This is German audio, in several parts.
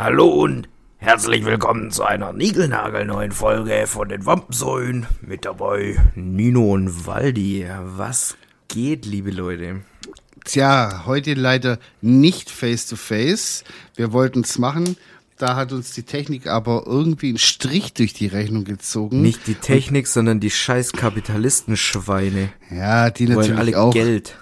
Hallo und herzlich willkommen zu einer niegelnagelneuen Folge von den Wampensäulen. Mit dabei Nino und Waldi. Was geht, liebe Leute? Tja, heute leider nicht face to face. Wir wollten es machen. Da hat uns die Technik aber irgendwie einen Strich durch die Rechnung gezogen. Nicht die Technik, und, sondern die scheiß Kapitalistenschweine. Ja, die natürlich Wollen alle auch. Geld.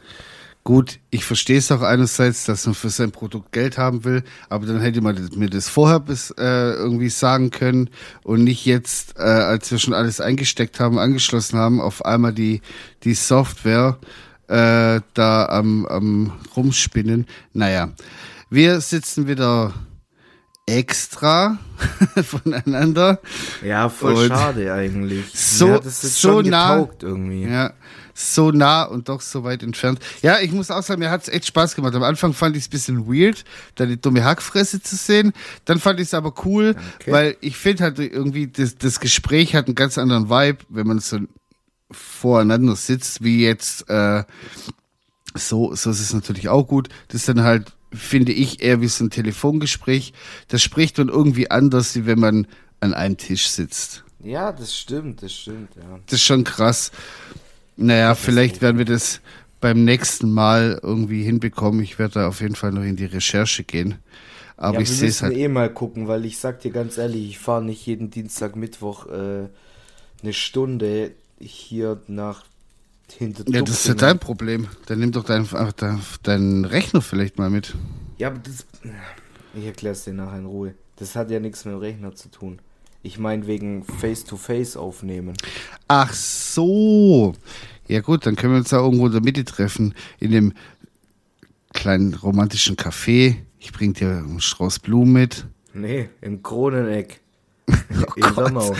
Gut, ich verstehe es auch einerseits, dass man für sein Produkt Geld haben will, aber dann hätte man mir das vorher bis, äh, irgendwie sagen können und nicht jetzt, äh, als wir schon alles eingesteckt haben, angeschlossen haben, auf einmal die, die Software äh, da am, am rumspinnen. Naja, wir sitzen wieder extra voneinander. Ja, voll Und schade eigentlich. So, so nah, irgendwie. ja, so nah und doch so weit entfernt. Ja, ich muss auch sagen, mir hat es echt Spaß gemacht. Am Anfang fand ich es ein bisschen weird, da die dumme Hackfresse zu sehen. Dann fand ich es aber cool, Okay. weil ich finde halt irgendwie, das, das Gespräch hat einen ganz anderen Vibe, wenn man so voreinander sitzt, wie jetzt äh, so, so ist es natürlich auch gut. Das ist dann halt, finde ich, eher wie so ein Telefongespräch. Das spricht man irgendwie anders, wie wenn man an einem Tisch sitzt. Ja, das stimmt, das stimmt, ja. Das ist schon krass. Naja, vielleicht werden wir das beim nächsten Mal irgendwie hinbekommen. Ich werde da auf jeden Fall noch in die Recherche gehen. Aber ja, ich sehe es müssen halt. eh mal gucken, weil ich sag dir ganz ehrlich, ich fahre nicht jeden Dienstag, Mittwoch äh, eine Stunde hier nach hinter Ja, das ist ja dein Problem. Dann nimm doch deinen dein, deinen Rechner vielleicht mal mit. Ja, aber das. Ich erklär's dir nachher in Ruhe. Das hat ja nichts mit dem Rechner zu tun. Ich meine wegen Face-to-Face aufnehmen. Ach so. Ja gut, dann können wir uns da irgendwo in der Mitte treffen. In dem kleinen romantischen Café. Ich bring dir einen Strauß Blumen mit. Nee, im Kroneneck. Oh in Gott.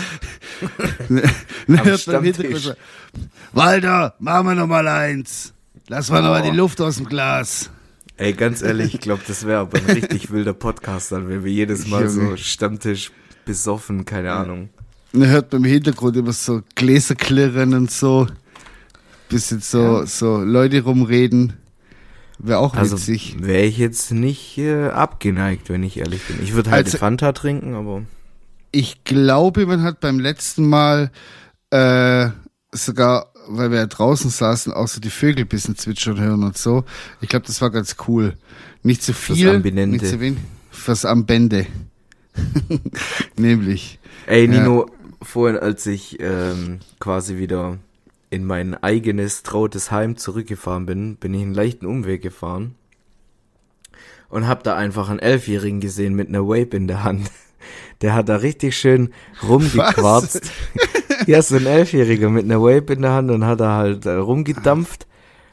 Ne, so, Walter, machen wir noch mal eins. Lass mal Oh. die Luft aus dem Glas. Ey, ganz ehrlich, ich glaube, das wäre aber ein richtig wilder Podcast dann, wenn wir jedes Mal so. Stammtisch besoffen, keine Ahnung. Dann hört man im Hintergrund immer so Gläser klirren und so. Bisschen so, so Leute rumreden. Wäre auch Also witzig. wäre ich jetzt nicht äh, abgeneigt, wenn ich ehrlich bin. Ich würde halt Also- Fanta trinken, aber Ich glaube, man hat beim letzten Mal äh, sogar, weil wir ja draußen saßen, auch so die Vögel ein bisschen zwitschern hören und so. Ich glaube, das war ganz cool. Nicht zu viel, nicht zu wenig. Fürs Ambende. Nämlich. Ey, Ja. Nino, vorhin, als ich ähm, quasi wieder in mein eigenes trautes Heim zurückgefahren bin, bin ich einen leichten Umweg gefahren und hab da einfach einen Elfjährigen gesehen mit einer Vape in der Hand. Der hat da richtig schön rumgequarzt. ja, so ein Elfjähriger mit einer Vape in der Hand und hat da halt äh, rumgedampft.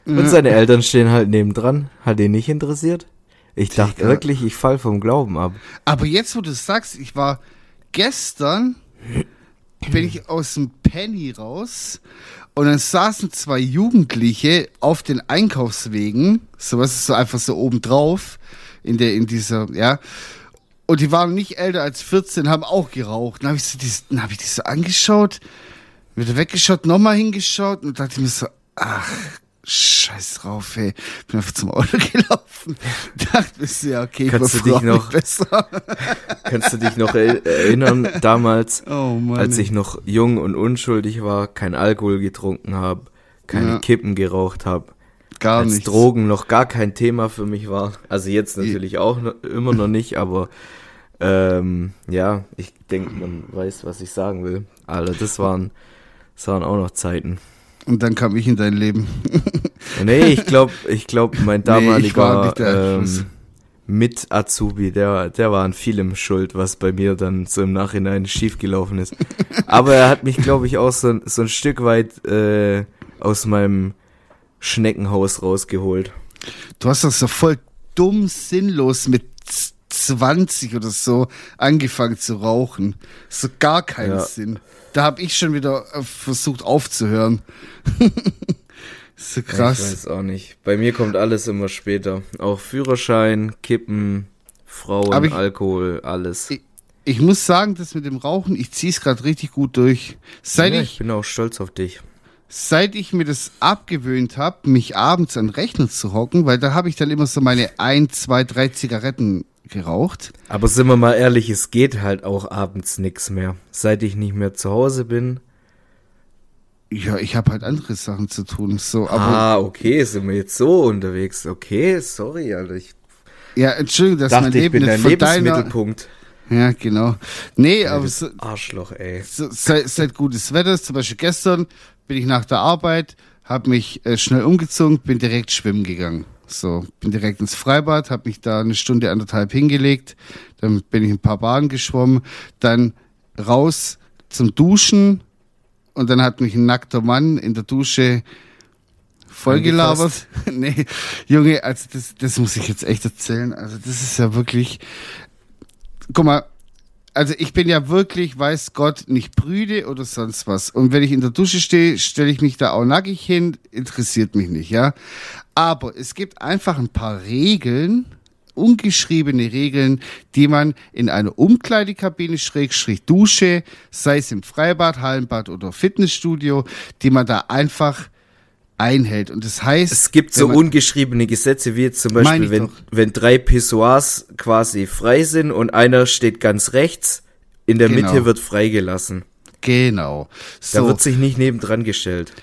Und seine Eltern stehen halt nebendran. Hat ihn nicht interessiert. Ich dachte Digga. wirklich, ich fall vom Glauben ab. Aber jetzt, wo du es sagst, ich war gestern, bin ich aus dem Penny raus und dann saßen zwei Jugendliche auf den Einkaufswegen, sowas ist so einfach so oben drauf, in der, in dieser, ja. Und die waren nicht älter als 14, haben auch geraucht. Dann habe ich, so die, hab ich die so angeschaut, wieder weggeschaut, nochmal hingeschaut und dachte mir so, ach, scheiß drauf, ey. Bin einfach zum Auto gelaufen. Dachte mir so, ja, okay, Kannst du dich noch- besser. Kannst du dich noch er erinnern, damals, Oh als ich noch jung und unschuldig war, kein Alkohol getrunken habe, keine Ja. Kippen geraucht habe, gar als nichts. Drogen noch gar kein Thema für mich war. Also jetzt natürlich auch noch, immer noch nicht, aber ähm, ja, ich denke, man weiß, was ich sagen will. Alter, das waren, das waren auch noch Zeiten. Und dann kam ich in dein Leben. Nee, ich glaube, ich glaube, mein damaliger Einfluss. ähm, mit Azubi, der, der war an vielem schuld, was bei mir dann so im Nachhinein schiefgelaufen ist. Aber er hat mich, glaube ich, auch so, so ein Stück weit äh, aus meinem Schneckenhaus rausgeholt. Du hast doch so voll dumm, sinnlos mit 20 oder so angefangen zu rauchen. So gar keinen Ja. Sinn. Da habe ich schon wieder äh, versucht aufzuhören. so Ich krass. weiß auch nicht. Bei mir kommt alles immer später. Auch Führerschein, Kippen, Frauen, ich- Alkohol, alles. Ich, ich muss sagen, das mit dem Rauchen, ich zieh's gerade richtig gut durch. Seit ja, ich ich bin auch stolz auf dich. seit ich mir das abgewöhnt habe, mich abends an den Rechner zu hocken, weil da habe ich dann immer so meine ein, zwei, drei Zigaretten geraucht. Aber sind wir mal ehrlich, es geht halt auch abends nix mehr. Seit ich nicht mehr zu Hause bin. Ja, ich habe halt andere Sachen zu tun. So, aber ah, okay, sind wir jetzt so unterwegs. Okay, sorry, Alter. Ich ja, Entschuldigung, dass dachte, mein ich Leben bin nicht deiner. Lebensmittelpunkt. Ja, genau. Nee, aber so, Arschloch, ey. so, seit, seit gutes Wetter, zum Beispiel gestern bin ich nach der Arbeit, habe mich äh, schnell umgezogen, bin direkt schwimmen gegangen. So, bin direkt ins Freibad, habe mich da eine Stunde, anderthalb hingelegt, dann bin ich ein paar Bahnen geschwommen, dann raus zum Duschen und dann hat mich ein nackter Mann in der Dusche vollgelabert. nee, Junge, also das, das muss ich jetzt echt erzählen. Also das ist ja wirklich, guck mal, also ich bin ja wirklich, weiß Gott, nicht prüde oder sonst was. Und wenn ich in der Dusche stehe, stelle ich mich da auch nackig hin, interessiert mich nicht, ja. Aber es gibt einfach ein paar Regeln, ungeschriebene Regeln, die man in einer Umkleidekabine, Schrägstrich Dusche, sei es im Freibad, Hallenbad oder Fitnessstudio, die man da einfach einhält. Und das heißt, Es gibt so man- ungeschriebene Gesetze, wie jetzt zum Beispiel, wenn, doch. wenn drei Pissoirs quasi frei sind und einer steht ganz rechts, in der Genau. Mitte wird freigelassen. genau. Da So. wird sich nicht nebendran gestellt.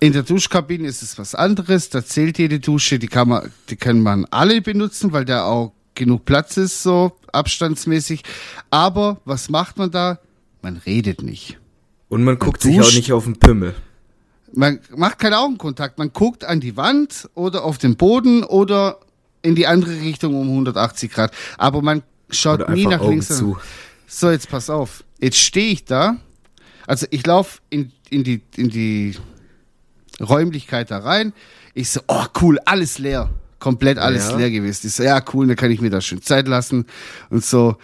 In der Duschkabine ist es was anderes. Da zählt jede Dusche. Die kann man, die kann man alle benutzen, weil da auch genug Platz ist, so abstandsmäßig. Aber was macht man da? Man redet nicht. Und man guckt sich auch nicht auf den Pimmel. Man macht keinen Augenkontakt. Man guckt an die Wand oder auf den Boden oder in die andere Richtung um 180 Grad. Aber man schaut nie nach Augen links. zu. So, jetzt pass auf. Jetzt stehe ich da. Also ich laufe in, in, die, in die Räumlichkeit da rein. Ich so, oh cool, alles leer. Komplett alles Ja. leer gewesen. Ich so, ja cool, dann kann ich mir da schön Zeit lassen und so.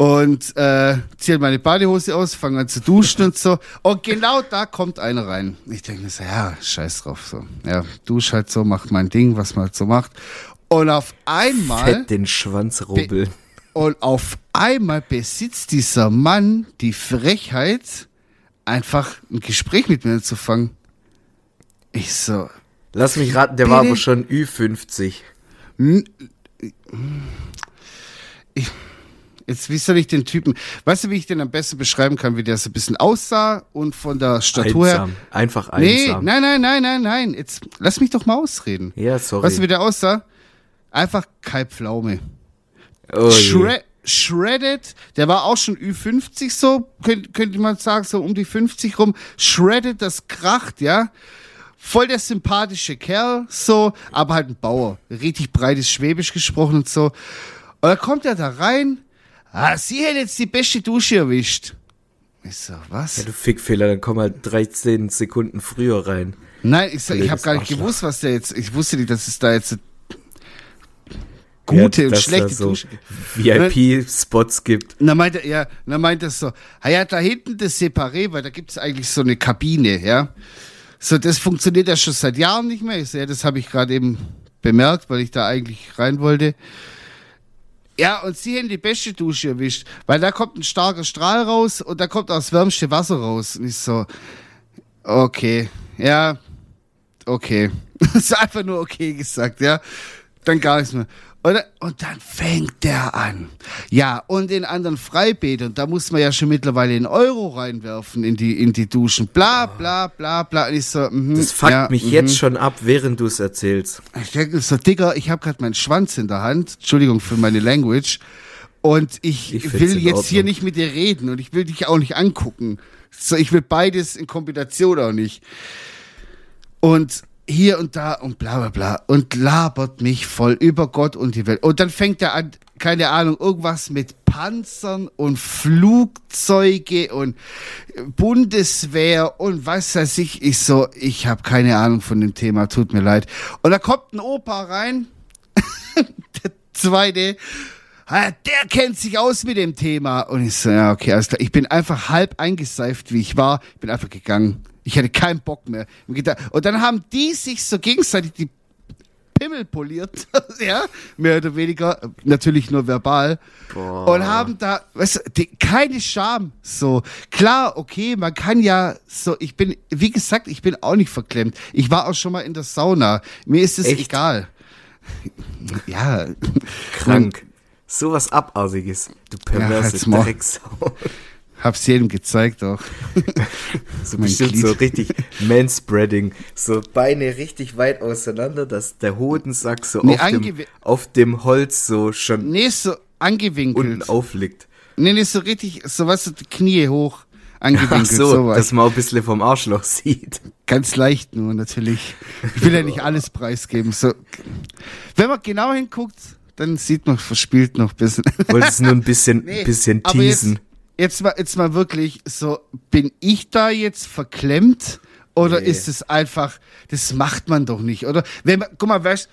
Und äh, ziehe meine Badehose aus, fange an zu duschen und so. Und genau da kommt einer rein. Ich denke mir so, ja, scheiß drauf. So. Ja, dusch halt so, mach mein Ding, was man halt so macht. Und auf einmal... Fett den Schwanz rubbeln. Und auf einmal besitzt dieser Mann die Frechheit, einfach ein Gespräch mit mir zu fangen. Ich so, Lass mich raten, der war aber schon Ü50. n- ich, jetzt, wie soll ich den Typen, weißt du, wie ich den am besten beschreiben kann, wie der so ein bisschen aussah und von der Statur her. Einsam. Einfach Nee, einsam. nein, nein, nein, nein, nein. Jetzt lass mich doch mal ausreden. Ja, sorry. Weißt du, wie der aussah? Einfach kein Pflaume. oh. Shred shredded, der war auch schon Ü50 so, könnte könnte man sagen, so um die 50 rum. Shredded, das kracht, ja. Voll der sympathische Kerl, so, aber halt ein Bauer. Richtig breites Schwäbisch gesprochen und so. Und dann kommt er da rein. Ah, sie hätte jetzt die beste Dusche erwischt. Ich so, was? Ja, du Fickfehler, dann komm halt 13 Sekunden früher rein. Nein, ich, so, ich habe gar nicht Arschloch. gewusst, was der jetzt. Ich wusste nicht, dass es da jetzt gute Ja, und schlechte so Dusche VIP-Spots gibt. Dann meint er, ja, dann meint er so, ah ja, da hinten das Separé, weil da gibt's eigentlich so eine Kabine, ja. So, das funktioniert ja schon seit Jahren nicht mehr. Ich so, ja, das habe ich gerade eben bemerkt, weil ich da eigentlich rein wollte. Ja, und sie haben die beste Dusche erwischt, weil da kommt ein starker Strahl raus und da kommt auch das wärmste Wasser raus. Und ich so, okay, ja, okay. ist einfach nur okay gesagt, ja. Dann gar nichts mehr. Und, dann- und dann fängt der an. Ja, und in anderen Freibädern, da muss man ja schon mittlerweile einen Euro reinwerfen in die, in die Duschen. Bla, bla, bla, bla. Und ich so, mhm, Das fuckt ja, mich mhm. jetzt schon ab, während du es erzählst. Ich denke so, Digga, ich habe gerade meinen Schwanz in der Hand. Entschuldigung für meine Language. Und ich, Ich will jetzt hier nicht mit dir reden und ich will dich auch nicht angucken. So, ich will beides in Kombination auch nicht. Und hier und da und bla bla bla und labert mich voll über Gott und die Welt. Und dann fängt er an, keine Ahnung, irgendwas mit Panzern und Flugzeuge und Bundeswehr und was weiß ich. Ich so, ich habe keine Ahnung von dem Thema, tut mir leid. Und da kommt ein Opa rein, der zweite, ah, der kennt sich aus mit dem Thema. Und ich so, ja, okay, alles klar. Ich bin einfach halb eingeseift, wie ich war. Ich bin einfach gegangen. Ich hatte keinen Bock mehr. Und dann haben die sich so gegenseitig die Pimmel poliert, ja, mehr oder weniger, natürlich nur verbal. Boah. Und haben da, weißt du, die, keine Scham. So, klar, okay, man kann ja so, ich bin, wie gesagt, ich bin auch nicht verklemmt. Ich war auch schon mal in der Sauna. Mir ist es Echt? egal. Ja. Krank. Sowas Abartiges. Du perverse halt's Maul. Drecksau. Hab's jedem gezeigt auch. So bestimmt Glied. so richtig Manspreading. So Beine richtig weit auseinander, dass der Hodensack so Nee, auf, dem, auf dem Holz so schon Nee, so unten angewinkelt. aufliegt. Nee, nee, so richtig, so was, so die Knie hoch angewinkelt. Ach so, sowas. dass man auch ein bisschen vom Arschloch sieht. Ganz leicht nur, natürlich. Ich will ja nicht alles preisgeben. So. Wenn man genau hinguckt, dann sieht man verspielt noch ein bisschen. Wolltest nur ein bisschen, Nee, bisschen teasen. Jetzt, mal, jetzt mal wirklich so, bin ich da jetzt verklemmt oder Nee. ist es einfach, das macht man doch nicht, oder? Wenn man, guck mal, weißt,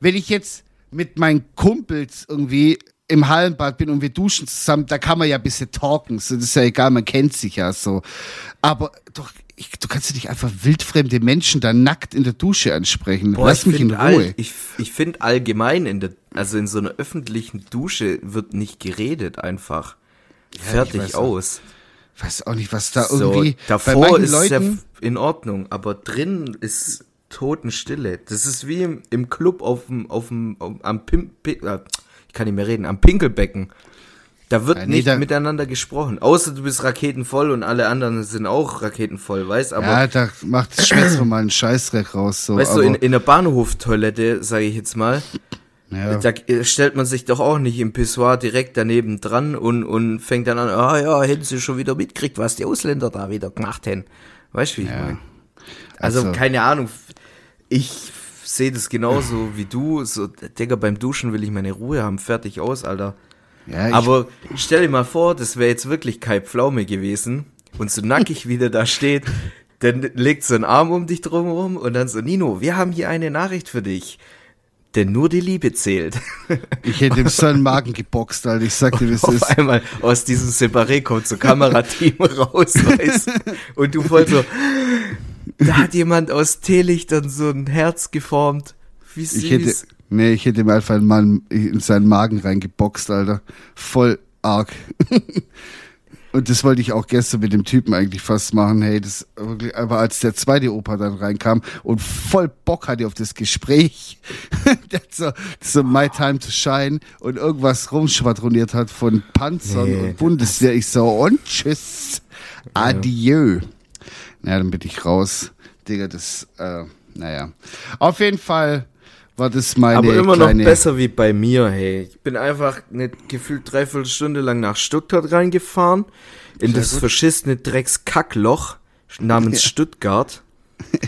wenn ich jetzt mit meinen Kumpels irgendwie im Hallenbad bin und wir duschen zusammen, da kann man ja ein bisschen talken, so, das ist ja egal, man kennt sich ja so. Aber doch, ich, du kannst ja nicht einfach wildfremde Menschen da nackt in der Dusche ansprechen. Boah, Lass ich mich in Ruhe. all, ich ich finde allgemein in der, also in so einer öffentlichen Dusche wird nicht geredet einfach. Fertig weiß auch. aus. weiß auch nicht, was da So, irgendwie davor ist ja Leuten, in Ordnung, aber drin ist Totenstille. Das ist wie im, im Club auf dem, auf dem, am Pim, Pi- äh, ich kann nicht mehr reden, am Pinkelbecken. Da wird Ja, nee, nicht da- miteinander gesprochen. Außer du bist raketenvoll und alle anderen sind auch raketenvoll, weißt aber ja, da macht das Schmerz mal einen Scheißdreck raus. So, weißt du, in, in der Bahnhoftoilette, sage ich jetzt mal, ja. da äh, stellt man sich doch auch nicht im Pissoir direkt daneben dran und, und fängt dann an, ah ja, hätten sie schon wieder mitgekriegt, was die Ausländer da wieder gemacht haben. Weißt du, wie ich Ja. meine? Also, Also- keine Ahnung. Ich sehe das genauso wie du. So, Digga, beim Duschen will ich meine Ruhe haben. Fertig aus, Alter. ja, ich, Aber stell dir mal vor, das wäre jetzt wirklich Kai Pflaume gewesen und so nackig wie der da steht, dann legt so ein Arm um dich drumherum und dann so, Nino, wir haben hier eine Nachricht für dich. Denn nur die Liebe zählt. ich hätte ihm so einen Magen geboxt, Alter. Ich sag dir, wie es Auf ist. einmal aus diesem Separé kommt so Kamerateam raus, weißt Und du voll so, da hat jemand aus Teelichtern so ein Herz geformt. Wie süß. Ich hätte, nee, ich hätte ihm einfach Mann in seinen Magen reingeboxt, Alter. Voll arg. Und das wollte ich auch gestern mit dem Typen eigentlich fast machen. Hey, das wirklich, aber als der zweite Opa dann reinkam und voll Bock hatte auf das Gespräch, der hat so, so My Time to Shine und irgendwas rumschwadroniert hat von Panzern Nee. und Bundeswehr. Ich so, und tschüss. Adieu. Na, dann bin ich raus. Digga, das, äh, naja. Auf jeden Fall war das meine Aber immer noch besser wie bei mir, hey. Ich bin einfach eine gefühlt dreiviertel Stunde lang nach Stuttgart reingefahren. In Sehr das gut. verschissene Dreckskackloch namens Stuttgart.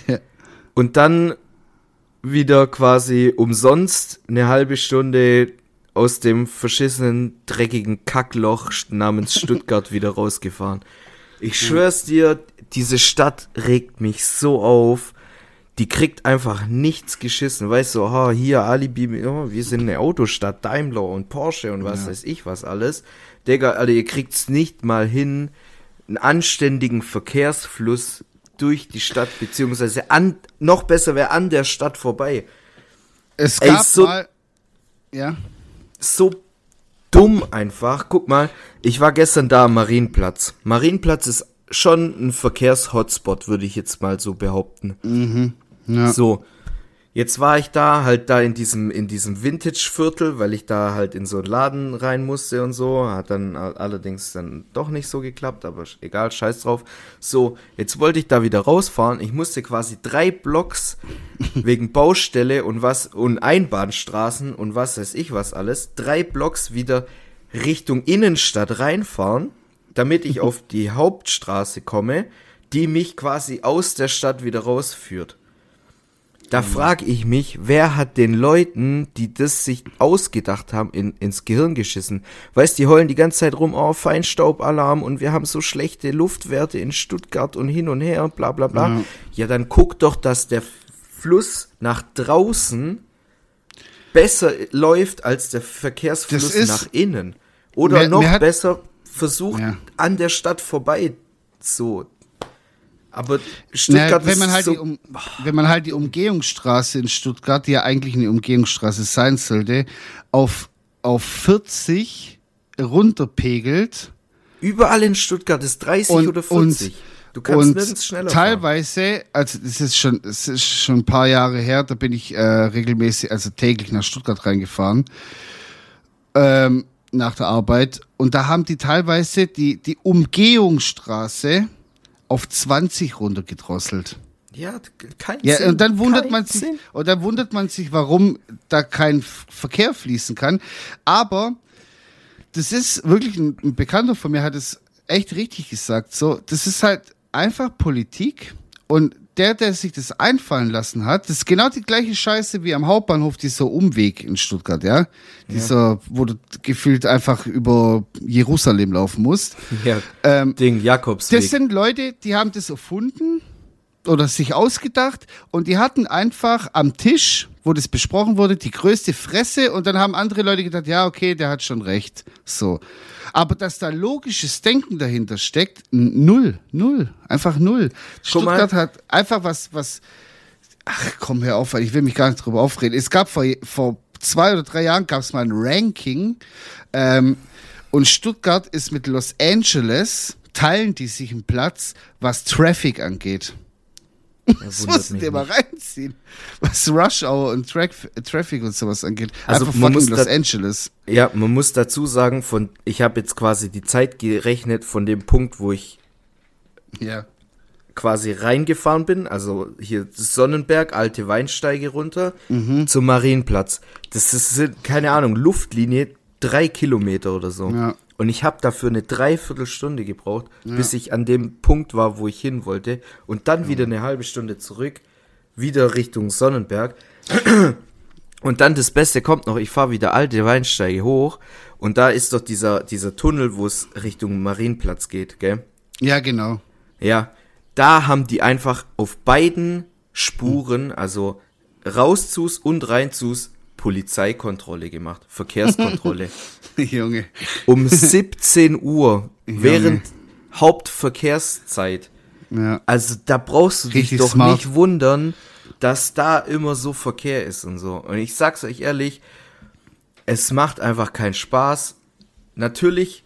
Und dann wieder quasi umsonst eine halbe Stunde aus dem verschissenen, dreckigen Kackloch namens Stuttgart wieder rausgefahren. Ich schwör's dir, diese Stadt regt mich so auf. Die kriegt einfach nichts geschissen. Weißt du, ha, hier Alibi, oh, wir sind eine Autostadt, Daimler und Porsche und was weiß ich was alles. Digga, Alter, ihr kriegt's nicht mal hin, einen anständigen Verkehrsfluss durch die Stadt, beziehungsweise an, noch besser wäre an der Stadt vorbei. Es Ey, gab so- mal... Ja? so dumm einfach. Guck mal, ich war gestern da am Marienplatz. Marienplatz ist schon ein Verkehrshotspot, würde ich jetzt mal so behaupten. Ja. So, jetzt war ich da halt da in diesem in diesem Vintage-Viertel, weil ich da halt in so einen Laden rein musste und so. Hat dann all- allerdings dann doch nicht so geklappt, aber egal, scheiß drauf. So, jetzt wollte ich da wieder rausfahren. Ich musste quasi drei Blocks wegen Baustelle und was und Einbahnstraßen und was weiß ich was alles, drei Blocks wieder Richtung Innenstadt reinfahren, damit ich auf die Hauptstraße komme, die mich quasi aus der Stadt wieder rausführt. Da frage ich mich, wer hat den Leuten, die das sich ausgedacht haben, in, ins Gehirn geschissen? Weißt, die heulen die ganze Zeit rum, oh, Feinstaubalarm und wir haben so schlechte Luftwerte in Stuttgart und hin und her und bla bla bla. Ja. Ja, dann guck doch, dass der Fluss nach draußen besser läuft als der Verkehrsfluss ist- nach innen. Oder Mir- noch mir hat- besser versucht, Ja. an der Stadt vorbei so. Aber Stuttgart Na, wenn man ist halt so die um, wenn man halt die Umgehungsstraße in Stuttgart, die ja eigentlich eine Umgehungsstraße sein sollte, auf auf 40 runterpegelt Überall in Stuttgart ist 30 und oder 40. du kannst und nirgends schneller fahren. teilweise, also das ist schon, das ist schon ein paar Jahre her, da bin ich äh, regelmäßig, also täglich nach Stuttgart reingefahren. ähm, nach der Arbeit. Und da haben die teilweise die, die Umgehungsstraße auf 20 runtergedrosselt. Ja, kein Ja, Sinn. und dann wundert man sich, Sinn. und dann wundert man sich, warum da kein Verkehr fließen kann. Aber das ist wirklich ein, ein Bekannter von mir hat es echt richtig gesagt. So, das ist halt einfach Politik und der, der sich das einfallen lassen hat, das ist genau die gleiche Scheiße wie am Hauptbahnhof, dieser Umweg in Stuttgart, ja? Dieser, wo du gefühlt einfach über Jerusalem laufen musst. Ja, Ähm, Ding, Jakobsweg. das sind Leute, die haben das erfunden oder sich ausgedacht und die hatten einfach am Tisch, wo das besprochen wurde, die größte Fresse und dann haben andere Leute gedacht, ja, okay, der hat schon recht. So. Aber dass da logisches Denken dahinter steckt, null, null, einfach null. Guck mal. Stuttgart hat einfach was, was, ach komm, hör auf, weil ich will mich gar nicht drüber aufreden. Es gab vor, vor zwei oder drei Jahren gab es mal ein Ranking ähm, und Stuttgart ist mit Los Angeles, teilen die sich einen Platz, was Traffic angeht. Das musst du dir mal reinziehen. Was Rush Hour und Track, Traffic und sowas angeht. Also Einfach man muss Los Angeles. Ja, man muss dazu sagen, von ich habe jetzt quasi die Zeit gerechnet von dem Punkt, wo ich Ja. quasi reingefahren bin, also hier Sonnenberg, alte Weinsteige runter, zum Marienplatz. Das ist, keine Ahnung, Luftlinie drei Kilometer oder so. Ja. Und ich habe dafür eine Dreiviertelstunde gebraucht, bis ich an dem Punkt war, wo ich hin wollte. Und dann wieder eine halbe Stunde zurück, wieder Richtung Sonnenberg. Und dann das Beste kommt noch, ich fahre wieder alte Weinsteige hoch und da ist doch dieser, dieser Tunnel, wo es Richtung Marienplatz geht, gell? Ja, genau. Ja, da haben die einfach auf beiden Spuren, also rauszus und reinzus, Polizeikontrolle gemacht, Verkehrskontrolle. Junge. um 17 Uhr, während Hauptverkehrszeit. Ja. Also da brauchst du dich Richtig doch smart. nicht wundern, dass da immer so Verkehr ist und so. Und ich sag's euch ehrlich, es macht einfach keinen Spaß. Natürlich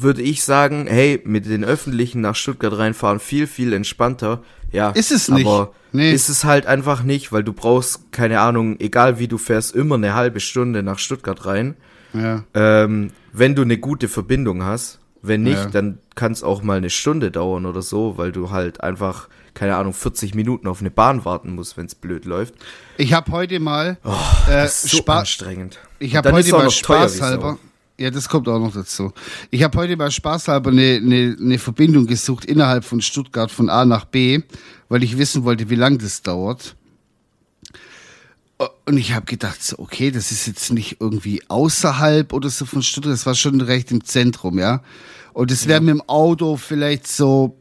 würde ich sagen, hey, mit den Öffentlichen nach Stuttgart reinfahren viel, viel entspannter. Ja, Ist es nicht. Aber Nee. ist es halt einfach nicht, weil du brauchst, keine Ahnung, egal wie du fährst, immer eine halbe Stunde nach Stuttgart rein. Ja. Ähm, wenn du eine gute Verbindung hast. Wenn nicht, Ja. dann kann es auch mal eine Stunde dauern oder so, weil du halt einfach, keine Ahnung, 40 Minuten auf eine Bahn warten musst, wenn es blöd läuft. Ich habe heute mal äh, Das ist so anstrengend. Ich habe heute mal spaßhalber. Ja, das kommt auch noch dazu. Ich habe heute mal spaßhalber eine, eine, eine Verbindung gesucht innerhalb von Stuttgart von A nach B, weil ich wissen wollte, wie lang das dauert. Und ich habe gedacht, so, okay, das ist jetzt nicht irgendwie außerhalb oder so von Stuttgart, das war schon recht im Zentrum, ja. Und es wäre mit dem Auto vielleicht so,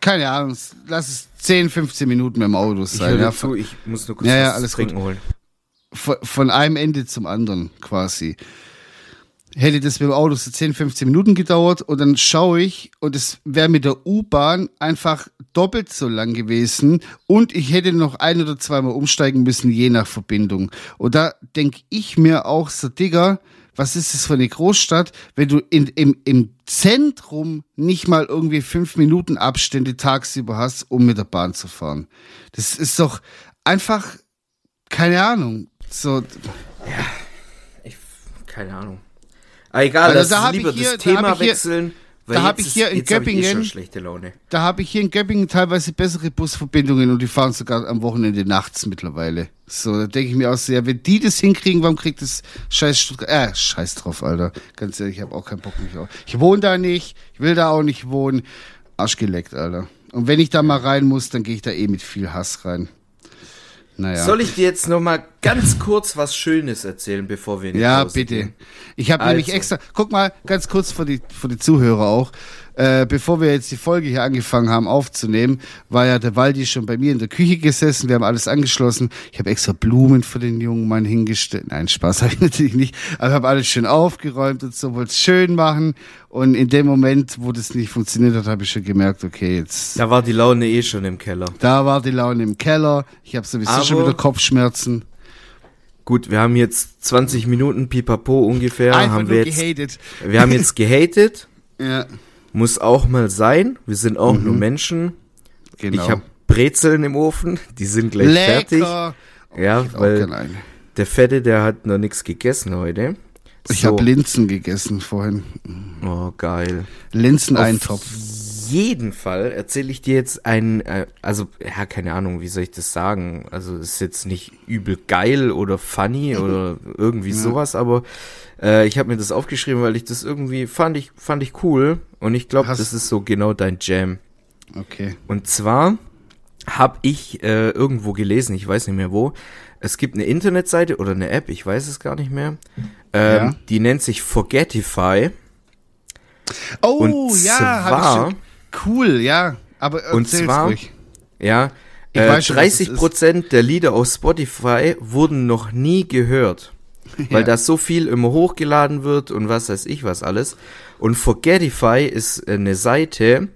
keine Ahnung, lass es 10, 15 Minuten mit dem Auto Ich sein. höre ja. zu, ich muss nur kurz Ja, ja, alles trinken holen. von, von einem Ende zum anderen quasi. Hätte das mit dem Auto so 10, 15 Minuten gedauert und dann schaue ich und es wäre mit der U-Bahn einfach doppelt so lang gewesen und ich hätte noch ein oder zweimal umsteigen müssen, je nach Verbindung. Und da denke ich mir auch so, Digga, was ist das für eine Großstadt, wenn du in, im, im Zentrum nicht mal irgendwie fünf Minuten Abstände tagsüber hast, um mit der Bahn zu fahren. Das ist doch einfach, keine Ahnung, so, Ich, keine Ahnung. Ah, egal, Also lass da lieber hier- das da Thema hier- wechseln. weil da hab jetzt ich hier ist- in eh Göppingen- Laune. Da habe ich hier in Göppingen teilweise bessere Busverbindungen und die fahren sogar am Wochenende nachts mittlerweile. So, da denke ich mir auch so, ja, wenn die das hinkriegen, warum kriegt das scheiß Stuttgart, äh, scheiß drauf, Alter. Ganz ehrlich, ich habe auch keinen Bock mich auf. Ich wohne da nicht, ich will da auch nicht wohnen. Arsch geleckt, Alter. Und wenn ich da mal rein muss, dann gehe ich da eh mit viel Hass rein. Naja. Soll ich dir jetzt noch mal ganz kurz was Schönes erzählen, bevor wir in die Ja, Pause bitte. gehen? Ich habe nämlich Also. extra, guck mal, ganz kurz für die, für die Zuhörer auch, äh, bevor wir jetzt die Folge hier angefangen haben aufzunehmen, war ja der Waldi schon bei mir in der Küche gesessen, wir haben alles angeschlossen. Ich habe extra Blumen für den jungen Mann hingestellt. Nein, Spaß habe ich natürlich nicht, aber habe alles schön aufgeräumt und so, wollte es schön machen. Und in dem Moment, wo das nicht funktioniert hat, habe ich schon gemerkt, okay, jetzt, Da war die Laune eh schon im Keller. da war die Laune im Keller. Ich habe sowieso Aber- schon wieder Kopfschmerzen. Gut, wir haben jetzt 20 Minuten pipapo ungefähr. Einfach haben wir, jetzt, gehatet. wir haben jetzt gehatet. Ja, Muss auch mal sein. Wir sind auch Mhm. nur Menschen. genau. Ich habe Brezeln im Ofen. Die sind gleich fertig. Lecker. Ja, weil der Fette, der hat noch nichts gegessen heute. Ich So. habe Linsen gegessen vorhin. Oh, geil. Linseneintopf. Auf jeden Fall erzähle ich dir jetzt ein, äh, also, ja, keine Ahnung, wie soll ich das sagen? Also, es ist jetzt nicht übel geil oder funny oder irgendwie sowas, aber äh, ich habe mir das aufgeschrieben, weil ich das irgendwie fand ich, fand ich cool und ich glaube, das ist so genau dein Jam. Okay. Und zwar habe ich äh, irgendwo gelesen, ich weiß nicht mehr wo, es gibt eine Internetseite oder eine App, ich weiß es gar nicht mehr, ähm, Ja. die nennt sich Forgetify. Oh, Und ja, hab zwar- ich schon. Cool, ja. Aber Und erzähl's zwar- ruhig. Ja, äh, weiß schon, was es 30 Prozent der Lieder auf Spotify wurden noch nie gehört, weil Ja. da so viel immer hochgeladen wird und was weiß ich was alles. Und Forgetify ist eine Seite,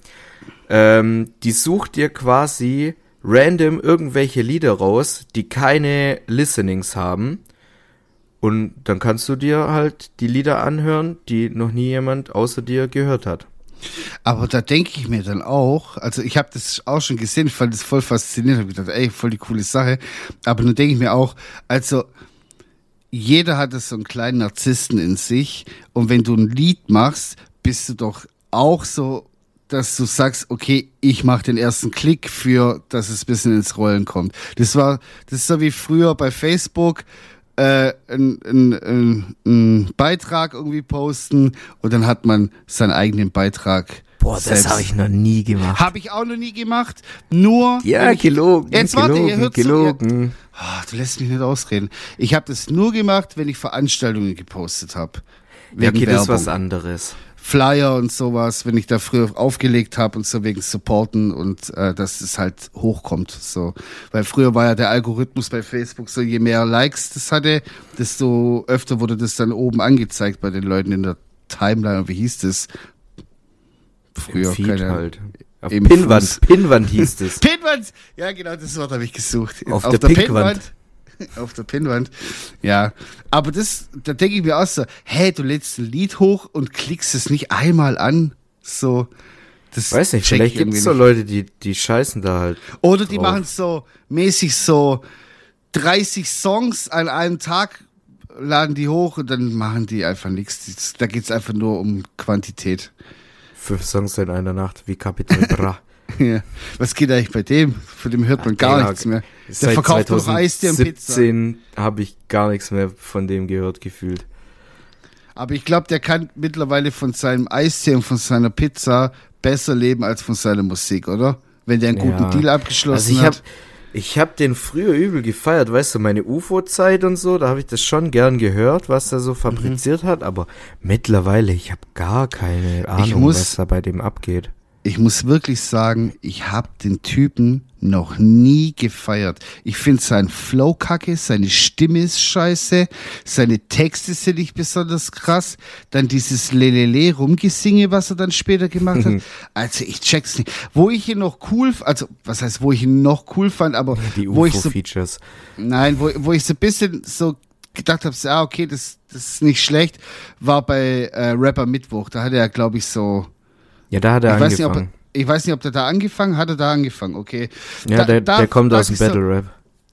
ähm, die sucht dir quasi random irgendwelche Lieder raus, die keine Listenings haben. Und dann kannst du dir halt die Lieder anhören, die noch nie jemand außer dir gehört hat. Aber da denke ich mir dann auch, also ich habe das auch schon gesehen, ich fand das voll faszinierend, habe gedacht, ey, voll die coole Sache. Aber dann denke ich mir auch, also jeder hat so einen kleinen Narzissten in sich und wenn du ein Lied machst, bist du doch auch so, dass du sagst, okay, ich mache den ersten Klick für, dass es ein bisschen ins Rollen kommt. Das war, das ist so wie früher bei Facebook, äh, ein, ein, Beitrag irgendwie posten und dann hat man seinen eigenen Beitrag. Boah, das habe ich noch nie gemacht. Habe ich auch noch nie gemacht. Nur. Ja, ich- gelogen, Jetzt warte, ihr gelogen, hört zu, gelogen. Ah, du lässt mich nicht ausreden. Ich habe das nur gemacht, wenn ich Veranstaltungen gepostet habe. Ja, okay, das ist was anderes. Flyer und sowas, wenn ich da früher aufgelegt habe und so wegen Supporten und äh, dass es halt hochkommt. So. Weil früher war ja der Algorithmus bei Facebook so, je mehr Likes das hatte, desto öfter wurde das dann oben angezeigt bei den Leuten in der Timeline. Wie hieß das? Früher, Im Feed keine halt. Auf Fuß. Pinnwand hieß es. Pinwand! Ja, genau, das Wort habe ich gesucht. Auf der Pinkwand. Auf der Pinwand. Ja. Aber das, da denke ich mir auch so, hey, du lädst ein Lied hoch und klickst es nicht einmal an. So. Das Weiß nicht, vielleicht ich gibt es so. Leute, die, die scheißen da halt. Oder die machen so mäßig so 30 Songs an einem Tag, laden die hoch und dann machen die einfach nichts. Da geht's einfach nur um Quantität. Fünf Songs in einer Nacht, wie Capital Bra. Ja. Was geht eigentlich bei dem? Von dem hört man gar Digga, nichts mehr. Der Seit verkauft noch Eistee und Pizza. 2017 habe ich gar nichts mehr von dem gehört gefühlt. Aber ich glaube, der kann mittlerweile von seinem Eistee und von seiner Pizza besser leben als von seiner Musik, oder? Wenn der einen guten Ja. Deal abgeschlossen Also ich habe hat. ich hab den früher übel gefeiert, weißt du, meine UFO-Zeit und so, da habe ich das schon gern gehört, was er so fabriziert hat, aber mittlerweile, ich habe gar keine Ahnung, muss- was da bei dem abgeht. Ich muss wirklich sagen, ich habe den Typen noch nie gefeiert. Ich finde seinen Flow kacke, seine Stimme ist scheiße, seine Texte sind nicht besonders krass. Dann dieses Lelele rumgesinge, was er dann später gemacht hat. Also ich check's nicht. Wo ich ihn noch cool, also was heißt, wo ich ihn noch cool fand, aber Die wo ich so UFO-Features. Nein, wo, wo ich so ein bisschen so gedacht habe, so, ah, okay, das, das ist nicht schlecht, war bei äh, Rapper Mittwoch. Da hat er, glaube ich, so. Ja, da hat er Ich weiß, nicht, angefangen. er- ich weiß nicht, ob der da angefangen hat. Hat er da angefangen, okay. ja, Da- der, da der kommt aus dem so, Battle Rap.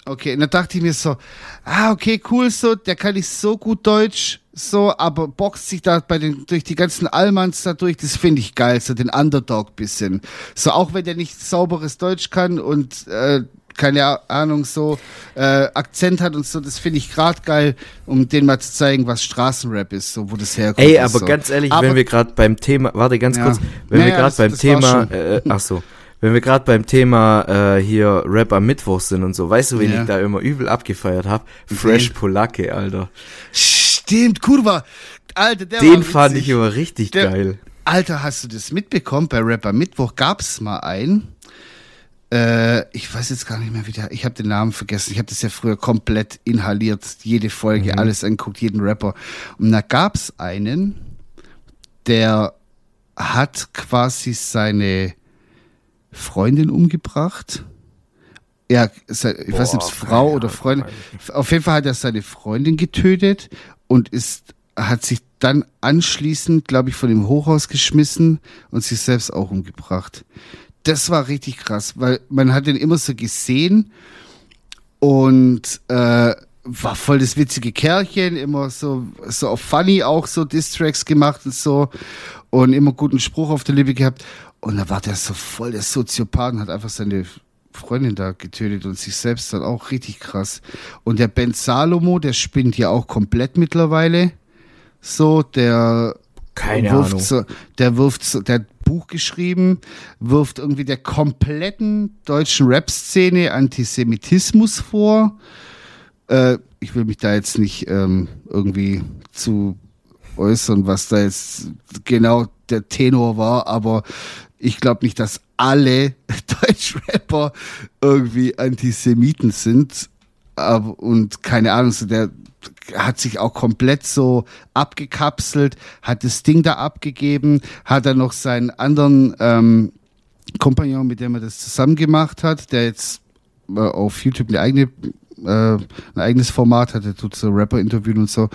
Okay, und dann dachte ich mir so, ah, okay, cool, so, der kann nicht so gut Deutsch, so, aber boxt sich da bei den, durch die ganzen Allmanns da durch, das finde ich geil, so den Underdog bisschen. So, auch wenn der nicht sauberes Deutsch kann und, äh, keine Ahnung, so, äh, Akzent hat und so, das finde ich gerade geil, um denen mal zu zeigen, was Straßenrap ist, so, wo das herkommt. Ey, aber so. ganz ehrlich, Aber- wenn wir gerade beim Thema, warte ganz Ja. kurz, wenn Ja, wir gerade beim das Thema, schon. äh, ach so, wenn wir gerade beim Thema äh, hier Rap am Mittwoch sind und so, weißt du, wen Ja. ich da immer übel abgefeiert habe? Fresh Polacke, Alter. Stimmt, Kurva. Alter, der Den fand ich immer richtig Der- geil. Alter, hast du das mitbekommen? Bei Rapper Mittwoch gab's mal einen. Äh, ich weiß jetzt gar nicht mehr, wie der. Ich habe den Namen vergessen. Ich habe das ja früher komplett inhaliert, jede Folge, Mhm. alles anguckt, jeden Rapper. Und da gab's einen, der hat quasi seine Freundin umgebracht. Ja, ich weiß nicht, ob es Boah, Frau oder Freundin. Auf jeden Fall hat er seine Freundin getötet und ist, hat sich dann anschließend, glaube ich, von dem Hochhaus geschmissen und sich selbst auch umgebracht. Das war richtig krass, weil man hat den immer so gesehen und äh, war voll das witzige Kerlchen, immer so, so auf funny auch so Distracks gemacht und so und immer guten Spruch auf der Lippe gehabt. Und da war der so voll der Soziopath und hat einfach seine Freundin da getötet und sich selbst dann auch richtig krass. Und der Ben Salomo, der spinnt ja auch komplett mittlerweile. So, der Keine wirft Ahnung. So, der wirft so, der Buch geschrieben, wirft irgendwie der kompletten deutschen Rap-Szene Antisemitismus vor. Äh, ich will mich da jetzt nicht ähm, irgendwie zu äußern, was da jetzt genau der Tenor war, aber ich glaube nicht, dass alle Deutschrapper irgendwie Antisemiten sind. Aber, und keine Ahnung, so der hat sich auch komplett so abgekapselt, hat das Ding da abgegeben, hat dann noch seinen anderen ähm, Kompagnon, mit dem er das zusammen gemacht hat, der jetzt äh, auf YouTube eine eigene äh, ein eigenes Format hat, der tut so Rapper interviewen und so.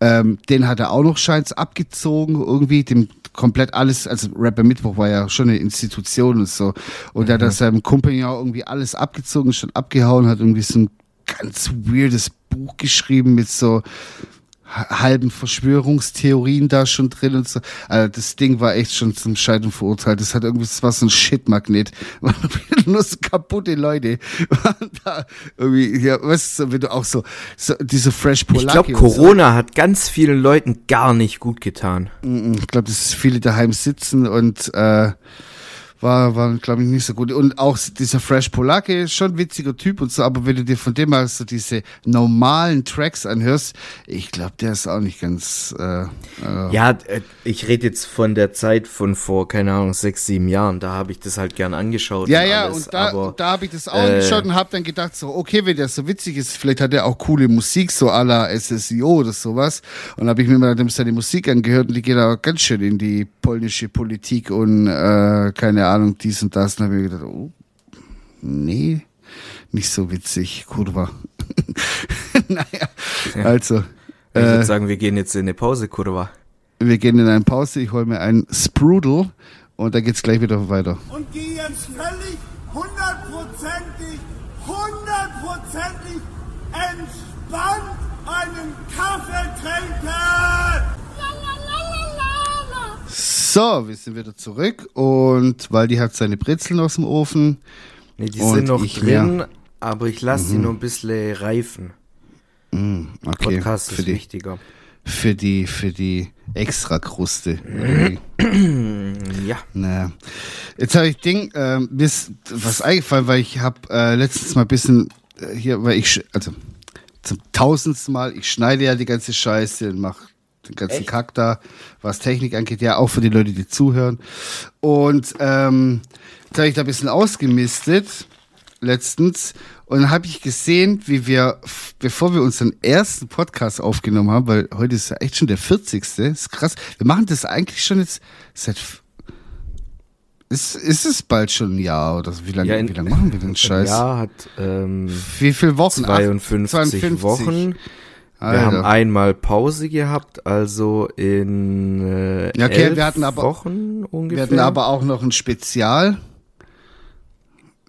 Ähm, den hat er auch noch scheins abgezogen, irgendwie, dem komplett alles, also Rapper Mittwoch war ja schon eine Institution und so. Und hat er seinem Kumpel ja irgendwie alles abgezogen, schon abgehauen, hat irgendwie so ein ganz weirdes Buch geschrieben mit so ha- halben Verschwörungstheorien da schon drin und so. Also das Ding war echt schon zum Scheitern verurteilt. Das hat irgendwie, das war so ein Shitmagnet. Nur so kaputte Leute. Da irgendwie, ja, du, wenn du auch so, so diese Fresh Ich Polacke glaube, und so. Corona hat ganz vielen Leuten gar nicht gut getan. Mm, Ich glaube, dass viele daheim sitzen und äh, war, war glaube ich, nicht so gut. Und auch dieser Fresh Polake ist schon ein witziger Typ und so, aber wenn du dir von dem mal so diese normalen Tracks anhörst, ich glaube, der ist auch nicht ganz. Äh, äh, Ja, äh, ich rede jetzt von der Zeit von vor, keine Ahnung, sechs, sieben Jahren. Da habe ich das halt gern angeschaut. Ja, und ja, alles, und da, aber da habe ich das auch äh, angeschaut und habe dann gedacht, so, okay, wenn der so witzig ist, vielleicht hat er auch coole Musik, so à la SSIO oder sowas. Und habe ich mir mal seine Musik angehört und die geht auch ganz schön in die polnische Politik und äh, keine Ahnung, dies und das. Und habe ich gedacht, oh, nee, nicht so witzig, Kurva. naja, also, ich äh, würde sagen, wir gehen jetzt in eine Pause, Kurva. wir gehen in eine Pause, ich hole mir einen Sprudel und dann geht's gleich wieder weiter. und gehe jetzt völlig hundertprozentig, hundertprozentig entspannt einen Kaffee trinken. So, wir sind wieder zurück und Waldi hat seine Brezeln aus dem Ofen. Nee, die sind noch ich drin, aber ich lasse die noch ein bisschen reifen. Okay, Podcast für ist die, wichtiger. für die, für die Extrakruste. Ja. naja. Jetzt habe ich Ding, mir ist was eingefallen, weil ich habe äh, letztens mal ein bisschen äh, hier, weil ich, also zum tausendsten Mal, ich schneide ja die ganze Scheiße und mache den ganzen Kack da, was Technik angeht, ja auch für die Leute, die zuhören. Und ähm, jetzt habe ich da ein bisschen ausgemistet letztens und dann habe ich gesehen, wie wir, bevor wir unseren ersten Podcast aufgenommen haben, weil heute ist ja echt schon der 40. ist krass. Wir machen das eigentlich schon jetzt seit ist, ist es bald schon ein Jahr oder so? Wie lange Ja, in- wie lange machen wir den Scheiß? Ja, hat ähm, Wie viele Wochen? Acht- 52 Wochen. Wir Alter. haben einmal Pause gehabt, also in äh, Ja, okay, elf wir hatten aber- Wochen ungefähr. Wir hatten aber auch noch ein Spezial.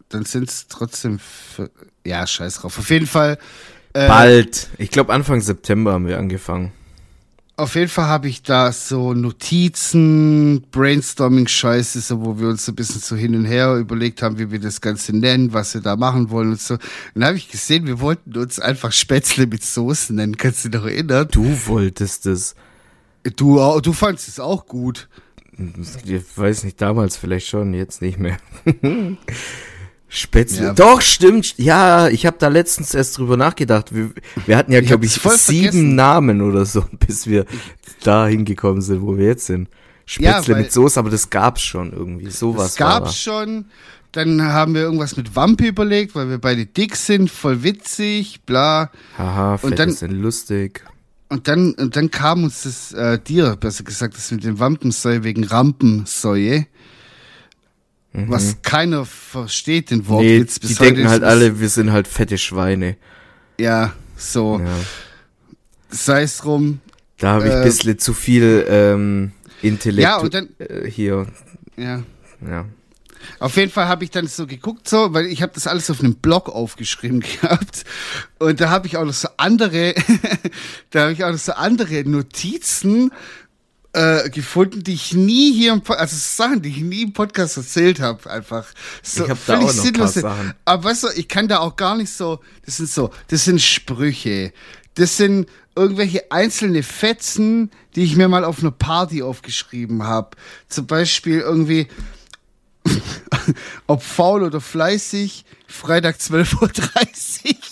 Dann sind es trotzdem. Für, ja, scheiß drauf. Auf jeden Fall. Äh, Bald. Ich glaube Anfang September haben wir angefangen. Auf jeden Fall habe ich da so Notizen, Brainstorming-Scheiße, so, wo wir uns so ein bisschen so hin und her überlegt haben, wie wir das Ganze nennen, was wir da machen wollen und so. Und dann habe ich gesehen, wir wollten uns einfach Spätzle mit Soße nennen. Kannst du dich noch erinnern? Du wolltest es. Du, du fandst es auch gut. Ich weiß nicht, damals vielleicht schon, jetzt nicht mehr. Spätzle. Ja. Doch, stimmt. Ja, ich habe da letztens erst drüber nachgedacht. Wir, wir hatten ja, Ich glaube ich, voll sieben vergessen. Namen oder so, bis wir da hingekommen sind, wo wir jetzt sind. Ja, Spätzle weil- mit Soße, aber das gab's schon irgendwie. Sowas Das gab's schon. Dann haben wir irgendwas mit Wampe überlegt, weil wir beide dick sind, voll witzig, bla. Haha, Und dann- denn lustig. Und dann, und dann kam uns das, äh, dir, besser gesagt, das mit dem Wampensäue wegen Rampensäue. Was keiner versteht, den Nee, Wortwitz. die bis heute denken halt alle, wir sind halt fette Schweine. Ja, so. Ja. Sei es drum. Da habe ich Äh, ein bisschen zu viel ähm, Intellekt Ja, und dann- äh, hier. Ja. Ja. Auf jeden Fall habe ich dann so geguckt, so, weil ich habe das alles auf einem Blog aufgeschrieben gehabt. Und da habe ich auch noch so andere, da habe ich auch noch so andere Notizen äh, gefunden, die ich nie hier im Podcast, also Sachen, die ich nie im Podcast erzählt habe, einfach. So Ich hab da auch noch Sachen. Aber weißt du, ich kann da auch gar nicht so, das sind so, das sind Sprüche, das sind irgendwelche einzelne Fetzen, die ich mir mal auf einer Party aufgeschrieben habe. Zum Beispiel irgendwie, ob faul oder fleißig, Freitag 12.30 Uhr.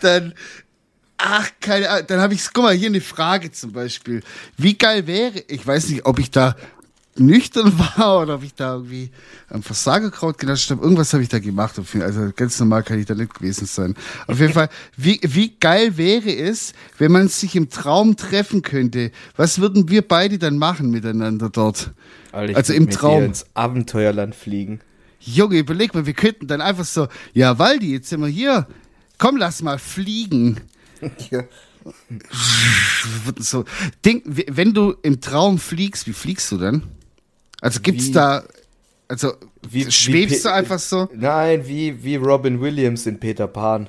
dann, ach, keine Ahnung, dann habe ich, guck mal, hier eine Frage zum Beispiel. Wie geil wäre, ich weiß nicht, ob ich da nüchtern war oder ob ich da irgendwie am Versagerkraut genascht habe. Irgendwas habe ich da gemacht. Also ganz normal kann ich da nicht gewesen sein. Auf jeden Fall, wie, wie geil wäre es, wenn man sich im Traum treffen könnte? Was würden wir beide dann machen miteinander dort? Alter, Also im Traum. ins Abenteuerland fliegen. Junge, überleg mal, wir könnten dann einfach so, ja, Waldi, jetzt sind wir hier. Komm, lass mal fliegen. So, Ding, w- wenn du im Traum fliegst, wie fliegst du dann? Also gibt's Wie- da, also Wie- wie schwebst Pe- du einfach so? Nein, wie, wie Robin Williams in Peter Pan.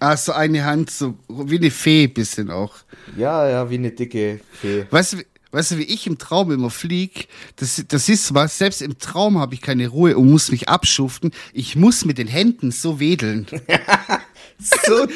Ah, so eine Hand, so wie eine Fee bisschen auch. Ja, ja, wie eine dicke Fee. Weißt du, wie- weißt du, wie ich im Traum immer flieg? Das, das ist was, selbst im Traum habe ich keine Ruhe und muss mich abschuften. Ich muss mit den Händen so wedeln. So,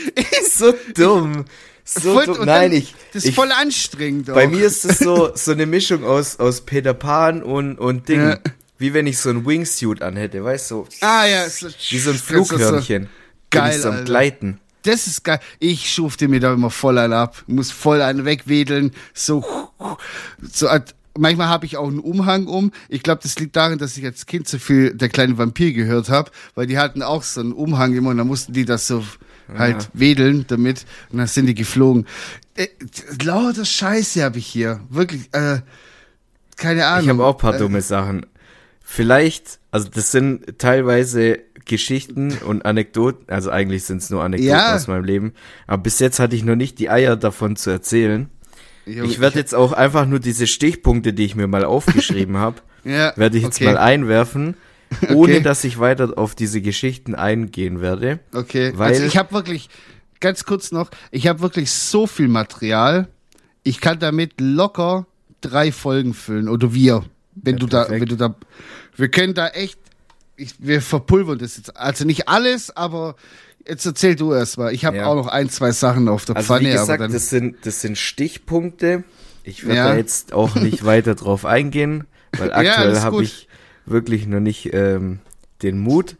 so dumm. So Voll- dumm. Nein, ich, Das ist ich voll anstrengend. bei auch. mir ist es so, so eine Mischung aus, aus Peter Pan und, und Ding. Ja. Wie wenn ich so ein Wingsuit anhätte, weißt du? Ah ja, so, Wie so ein ist so- Flughörnchen. Bin Geil, ich so am Alter. Gleiten. Das ist geil. Ich schufte mir da immer voll einen ab. Muss voll einen wegwedeln. So, so manchmal habe ich auch einen Umhang um. Ich glaube, das liegt daran, dass ich als Kind so viel der kleine Vampir gehört habe, weil die hatten auch so einen Umhang immer und dann mussten die das so halt wedeln damit und dann sind die geflogen. Äh, lauter Scheiße habe ich hier. Wirklich, äh, keine Ahnung. Ich habe auch ein paar Äh, dumme Sachen. Vielleicht, also das sind teilweise Geschichten und Anekdoten, also eigentlich sind es nur Anekdoten Ja. aus meinem Leben, aber bis jetzt hatte ich noch nicht die Eier davon zu erzählen. Junge, Ich werde jetzt auch einfach nur diese Stichpunkte, die ich mir mal aufgeschrieben habe, ja, werde ich jetzt okay, mal einwerfen, ohne Okay. dass ich weiter auf diese Geschichten eingehen werde. Okay, Weil- also ich habe wirklich, ganz kurz noch, ich habe wirklich so viel Material, ich kann damit locker drei Folgen füllen. Oder wir, wenn Ja, du da, perfekt. wenn du da, wir können da echt, ich, wir verpulvern das jetzt. Also nicht alles, aber jetzt erzähl du erst mal. Ich habe Ja. auch noch ein, zwei Sachen auf der Also Pfanne, wie gesagt, das sind, das sind Stichpunkte. Ich werde Ja. da jetzt auch nicht weiter drauf eingehen, weil aktuell alles habe ich wirklich noch nicht ähm, den Mut,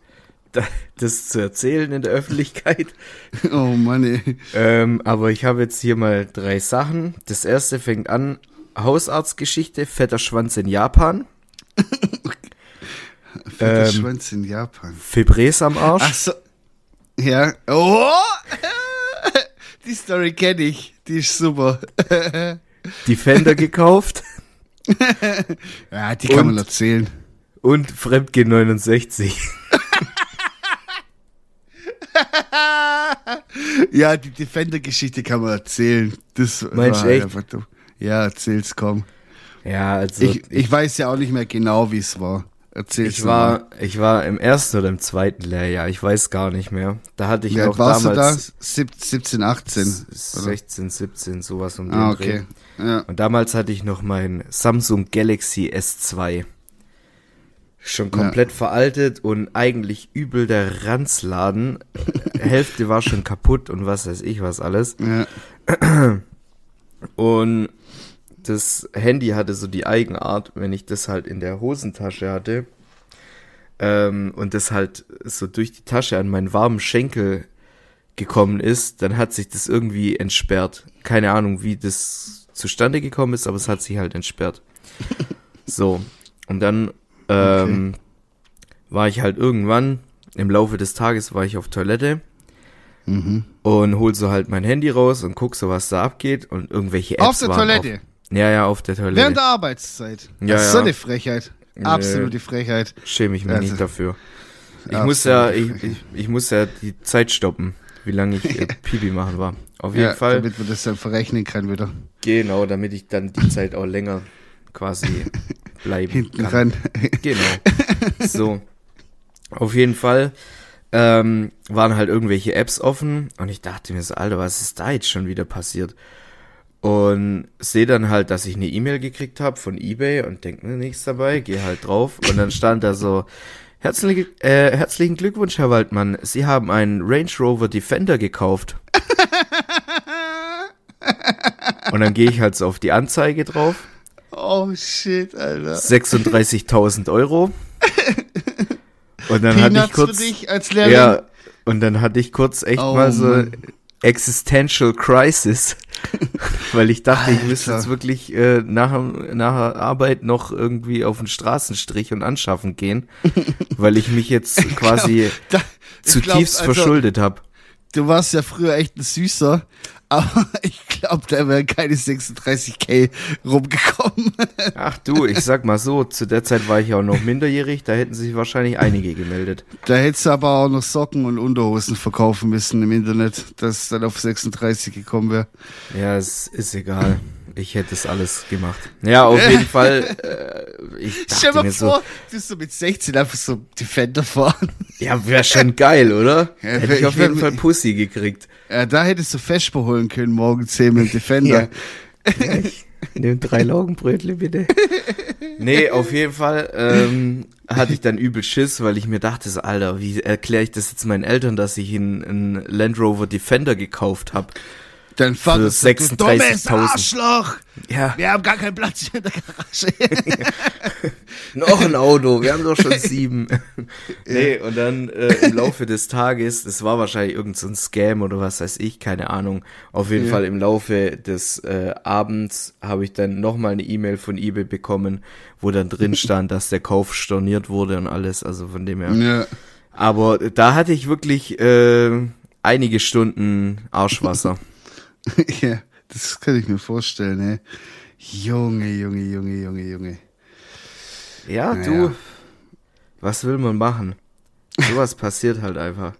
da, das zu erzählen in der Öffentlichkeit. oh Mann, ey. ähm, aber ich habe jetzt hier mal drei Sachen. Das erste fängt an, Hausarztgeschichte, fetter Schwanz in Japan, Fetter Ähm, Schwanz in Japan. Fibres am Arsch, Ach so. Ja. Oh! Die Story kenne ich. Die ist super. Defender gekauft Ja, die kann Und- man erzählen. Und Fremdgehen 69. Ja, die Defender-Geschichte kann man erzählen. Das Meinst war echt? einfach dumm. Ja, erzähl's, komm. Ja, also Ich, ich weiß ja auch nicht mehr genau, wie es war. Erzähl's Ich doch mal. war, ich war im ersten oder im zweiten Lehrjahr, ich weiß gar nicht mehr. Da hatte ich alt noch warst damals du da? Sieb- 17, 18? Oder? 16, 17, sowas um den Ah, Dreh. okay. Ja. Und damals hatte ich noch mein Samsung Galaxy S2. Schon komplett veraltet und eigentlich übel der Ranzladen. Hälfte war schon kaputt und was weiß ich was alles. ja. Und das Handy hatte so die Eigenart, wenn ich das halt in der Hosentasche hatte ähm, und das halt so durch die Tasche an meinen warmen Schenkel gekommen ist, dann hat sich das irgendwie entsperrt. Keine Ahnung, wie das zustande gekommen ist, aber es hat sich halt entsperrt. So, und dann ähm, war ich halt irgendwann, im Laufe des Tages war ich auf Toilette Mhm. und hol so halt mein Handy raus und guck so, was da abgeht und irgendwelche Apps Auf der Toilette. Auf, ja, ja, auf der Toilette. Während der Arbeitszeit. Ja, das ist so ja. eine Frechheit. Absolute Frechheit. Schäme ich mich Also, nicht dafür. Ich muss ja, ich, ich, ich muss ja die Zeit stoppen, wie lange ich äh, Pipi machen war. Auf jeden Ja, Fall. damit man das dann verrechnen kann wieder. Genau, damit ich dann die Zeit auch länger quasi bleiben Hinten kann. ran. Genau. So. Auf jeden Fall ähm, waren halt irgendwelche Apps offen und ich dachte mir so, Alter, was ist da jetzt schon wieder passiert? Und sehe dann halt, dass ich eine E-Mail gekriegt habe von eBay und denke mir nichts dabei, gehe halt drauf und dann stand da so, Herzliche, äh, herzlichen Glückwunsch, Herr Waldmann, Sie haben einen Range Rover Defender gekauft. und dann gehe ich halt so auf die Anzeige drauf Oh shit, Alter. 36.000 Euro. Und dann hatte ich kurz, für dich als Lehrerin. ja, und dann hatte ich kurz echt Oh, mal so Mann. Existential Crisis, weil ich dachte, ich müsste Alter. jetzt wirklich äh, nach, nach Arbeit noch irgendwie auf den Straßenstrich und anschaffen gehen, weil ich mich jetzt quasi Da, ich zutiefst glaub, also, verschuldet habe. Du warst ja früher echt ein Süßer, aber ich glaube, da wären keine 36k rumgekommen. Ach du, ich sag mal so, zu der Zeit war ich ja auch noch minderjährig, da hätten sich wahrscheinlich einige gemeldet. Da hättest du aber auch noch Socken und Unterhosen verkaufen müssen im Internet, dass es dann auf 36 gekommen wäre. Ja, es ist egal. Ich hätte es alles gemacht. Ja, auf jeden Fall. Äh, ich Stell mal mir so, vor, du so mit 16 einfach so Defender fahren. ja, wäre schon geil, oder? Ja, Hätte ich ich auf jeden Fall Pussy gekriegt. Ja, da hättest du Vesper holen können, morgen 10 mit Defender. Nimm drei Laugenbrötle, bitte. nee, auf jeden Fall ähm, hatte ich dann übel Schiss, weil ich mir dachte, so, Alter, wie erkläre ich das jetzt meinen Eltern, dass ich einen, einen Land Rover Defender gekauft habe? Dann fahr Für das du dummes 36.000. Arschloch! Ja, Wir haben gar keinen Platz hier in der Garage. noch ein Auto, wir haben doch schon sieben. nee, und dann äh, im Laufe des Tages, das war wahrscheinlich irgend so ein Scam oder was weiß ich, keine Ahnung. Auf jeden Ja. Fall im Laufe des äh, Abends habe ich dann nochmal eine E-Mail von eBay bekommen, wo dann drin stand, dass der Kauf storniert wurde und alles, also von dem her. ja. Aber da hatte ich wirklich äh, einige Stunden Arschwasser. ja, das kann ich mir vorstellen, ey. Junge, Junge, Junge, Junge, Junge. Ja, Naja. du, was will man machen? Sowas passiert halt einfach.